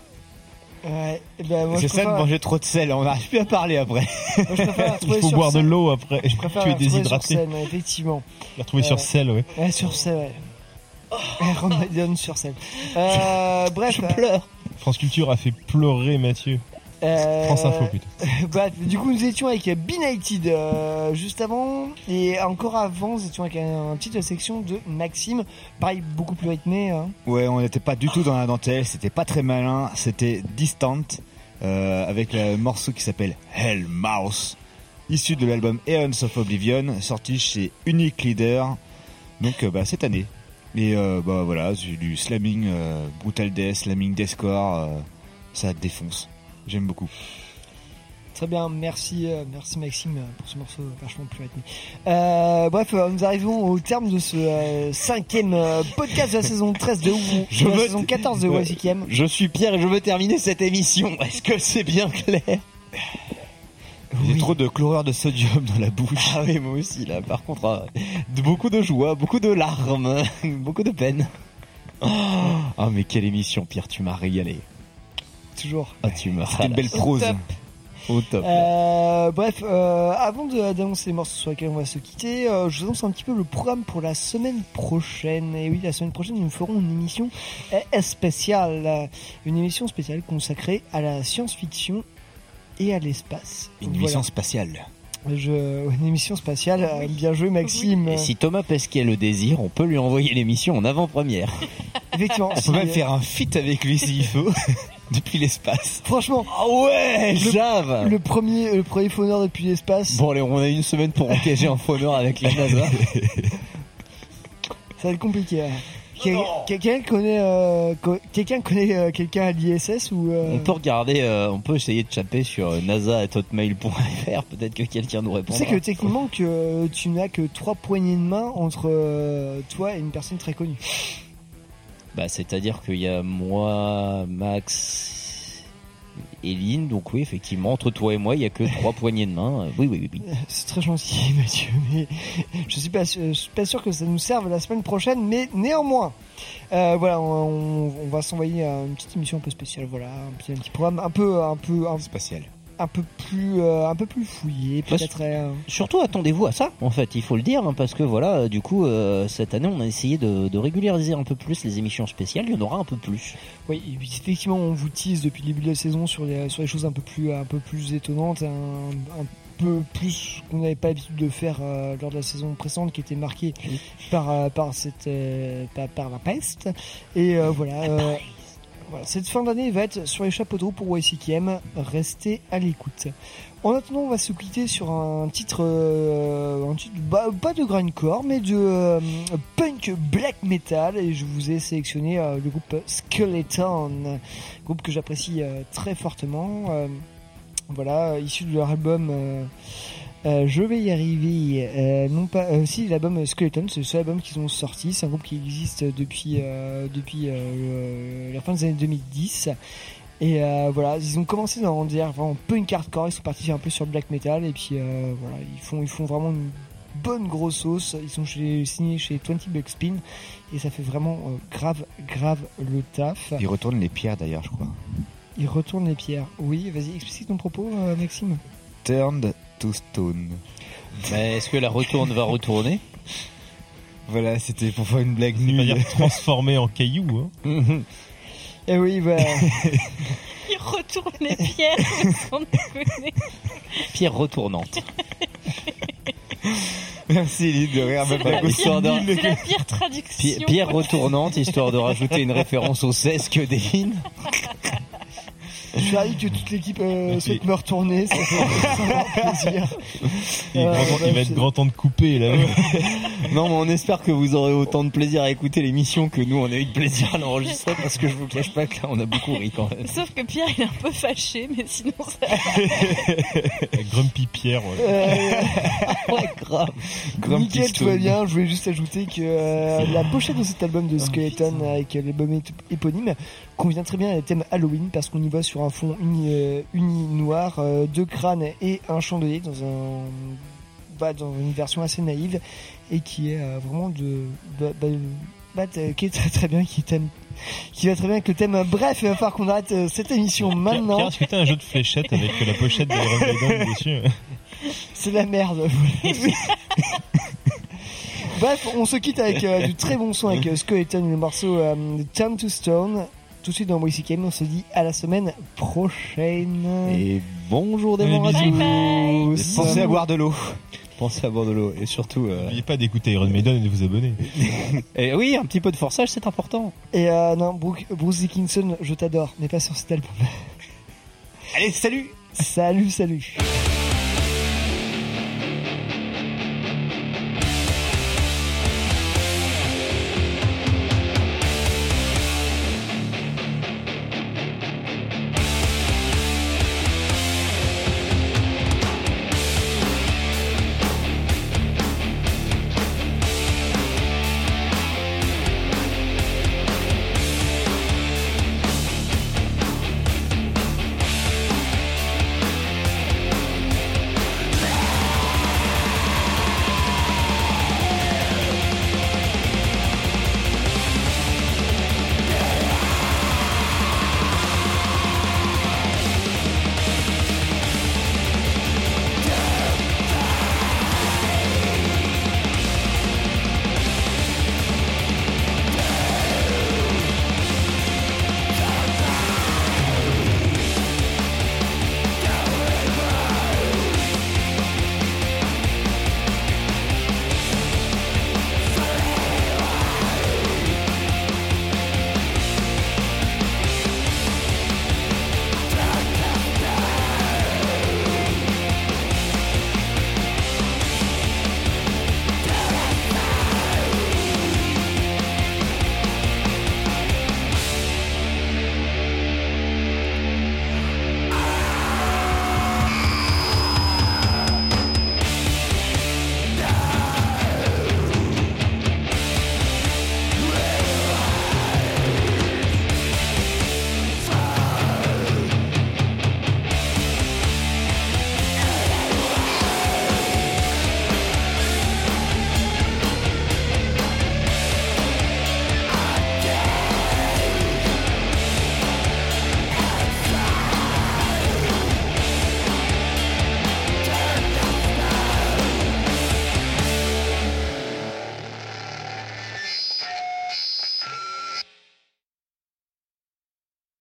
Ouais, eh ben, moi, je C'est ça de préfère- manger trop de sel, on n'arrive plus à parler après. moi, je préfère Il faut sur boire de l'eau après. Je préfère tu es déshydraté. Sur scène, effectivement. La retrouver sur Euh, scène, ouais. Ouais, sur scène, ouais. Maiden sur scène. Euh, bref. pleure. France Culture a fait pleurer Mathieu. Euh, France Info plutôt. Bref, du coup, nous étions avec Benighted euh, juste avant, et encore avant, nous étions avec un, un petite section de Maxime, pareil, beaucoup plus rythmé. Hein. Ouais, on n'était pas du tout dans la dentelle, c'était pas très malin, c'était Distant, euh, avec le morceau qui s'appelle Hell Mouse, issu de l'album Aeons of Oblivion, sorti chez Unique Leader, donc euh, bah, cette année. Et euh, bah voilà, c'est du slamming, euh, brutal death, slamming deathcore, euh, ça défonce. J'aime beaucoup. Très bien, merci, euh, merci Maxime euh, pour ce morceau vachement plus rythmé. Euh, bref, nous arrivons au terme de ce euh, cinquième euh, podcast de la saison 13 de, Je de la veux- saison 14 de. Je suis Pierre et je veux terminer cette émission. Est-ce que c'est bien clair? J'ai trop de chlorure de sodium dans la bouche. Ah oui, moi aussi là. Par contre, de- beaucoup de joie, beaucoup de larmes, beaucoup de peine. Oh, Ah mais quelle émission, Pierre, tu m'as régalé. Toujours. Ah tu m'as. C'était une belle prose. Au top. Euh, bref, euh, avant de- d'annoncer les morceaux sur lesquels on va se quitter, euh, je vous annonce un petit peu le programme pour la semaine prochaine. Et oui, la semaine prochaine, nous ferons une émission euh, spéciale, une émission spéciale consacrée à la science-fiction et à l'espace. Une Voilà. mission spatiale. Je, une émission spatiale, bien joué Maxime. Et si Thomas Pesquet le désire, on peut lui envoyer l'émission en avant-première. Effectivement, On peut même faire un feat avec lui s'il faut, depuis l'espace. Franchement, Ah ouais, le, Jave le premier, le premier fauneur depuis l'espace, Bon allez, on a une semaine pour engager un fauneur avec la NASA. ça va être compliqué. hein. Quel- Quelqu'un connaît, euh, quelqu'un connaît euh, quelqu'un à l'ISS ou euh, On peut regarder, on peut essayer de chaper sur nasa.hotmail.fr, peut-être que quelqu'un nous Tu répondra. sais que techniquement que tu n'as que trois poignées de main entre toi et une personne très connue. Bah, c'est-à-dire qu'il y a moi, Max et Lynn, donc oui, effectivement, entre toi et moi, il y a que trois poignées de main. Oui, oui, oui, oui. C'est très gentil, Mathieu, mais je suis pas, sûr- je suis pas sûr que ça nous serve la semaine prochaine, mais néanmoins, euh, voilà, on, on va s'envoyer à une petite émission un peu spéciale, voilà, un petit, un petit programme un peu, un peu, un, Spatial. Un peu plus, euh, un peu plus fouillé, peut-être. euh, Surtout, attendez-vous à ça, en fait, il faut le dire, hein, parce que voilà, euh, du coup, euh, cette année, on a essayé de, de régulariser un peu plus les émissions spéciales, il y en aura un peu plus. Oui, effectivement, on vous tease depuis le début de la saison sur les, sur les choses un peu plus, un peu plus étonnantes, un, un peu plus qu'on n'avait pas l'habitude de faire euh, lors de la saison précédente, qui était marquée par, par cette, par, par la peste. Et voilà. Cette fin d'année va être sur les chapeaux de roue pour YCKM. Restez à l'écoute. En attendant, on va se quitter sur un titre, euh, un titre bah, pas de grindcore, mais de euh, punk black metal. Et je vous ai sélectionné euh, le groupe Skeleton, groupe que j'apprécie très fortement. Voilà, issu de leur album. Euh, je vais y arriver. Euh, non pas, euh, si l'album Skeleton, c'est le seul album qu'ils ont sorti. C'est un groupe qui existe depuis depuis la fin des années 2010. Et voilà, ils ont commencé dans dire vraiment punk hardcore. Ils sont partis un peu sur le black metal et puis voilà, ils font ils font vraiment une bonne grosse sauce. Ils sont chez, signés chez 20 Buck Spin et ça fait vraiment grave grave le taf. Il retourne les pierres d'ailleurs, je crois. Ils retournent les pierres. Oui, vas-y, explique ton propos, Maxime. Turned to stone. Mais est-ce que la retourne va retourner? Voilà, c'était pour faire une blague nulle. dire transformé en caillou. Hein. Et oui, bah, Il retourne les pierres sans déconner. Pierre retournante. Merci Lynn de rire même la, pas histoire d'un- c'est la pire traduction. Pi- Pierre retournante, histoire de rajouter une référence au sesque d'Eline. Je suis ravi que toute l'équipe euh, souhaite me retourner. Ça fait vraiment plaisir. Il, est Euh, grand il va être grand temps de couper là. Non, mais on espère que vous aurez autant de plaisir à écouter l'émission que nous on a eu de plaisir à l'enregistrer parce que je vous cache pas que là on a beaucoup ri quand même. Sauf que Pierre, il est un peu fâché, mais sinon ça. Grumpy Pierre. ouais. Euh, ouais, grave. Grumpy Nickel, tout va bien. Je voulais juste ajouter que euh, la pochette de cet album de Skeleton avec euh, l'album ép- éponyme convient très bien à thème Halloween parce qu'on y voit sur un fond uni, euh, uni noir, euh, deux crânes et un chandelier dans un bah, dans une version assez naïve et qui est euh, vraiment de bah, bah, t- qui est très très bien, qui thème qui va très bien avec le thème. Bref, il va falloir qu'on arrête cette émission maintenant. Pierre, est-ce que t'as un jeu de fléchettes avec la pochette Maiden dessus C'est la merde. Bref, on se quitte avec euh, du très bon son avec euh, Skeleton et le morceau euh, Turn to Stone. Tout de suite dans WCK, on se dit à la semaine prochaine. Et bonjour des. Pensez à boire de l'eau. Pensez à boire de l'eau et surtout. euh, N'oubliez pas d'écouter Iron Maiden et de vous abonner. Et oui, un petit peu de forçage, c'est important. Et euh, non, Brooke- Bruce Dickinson, je t'adore, mais pas sur cet album. Allez, salut Salut, salut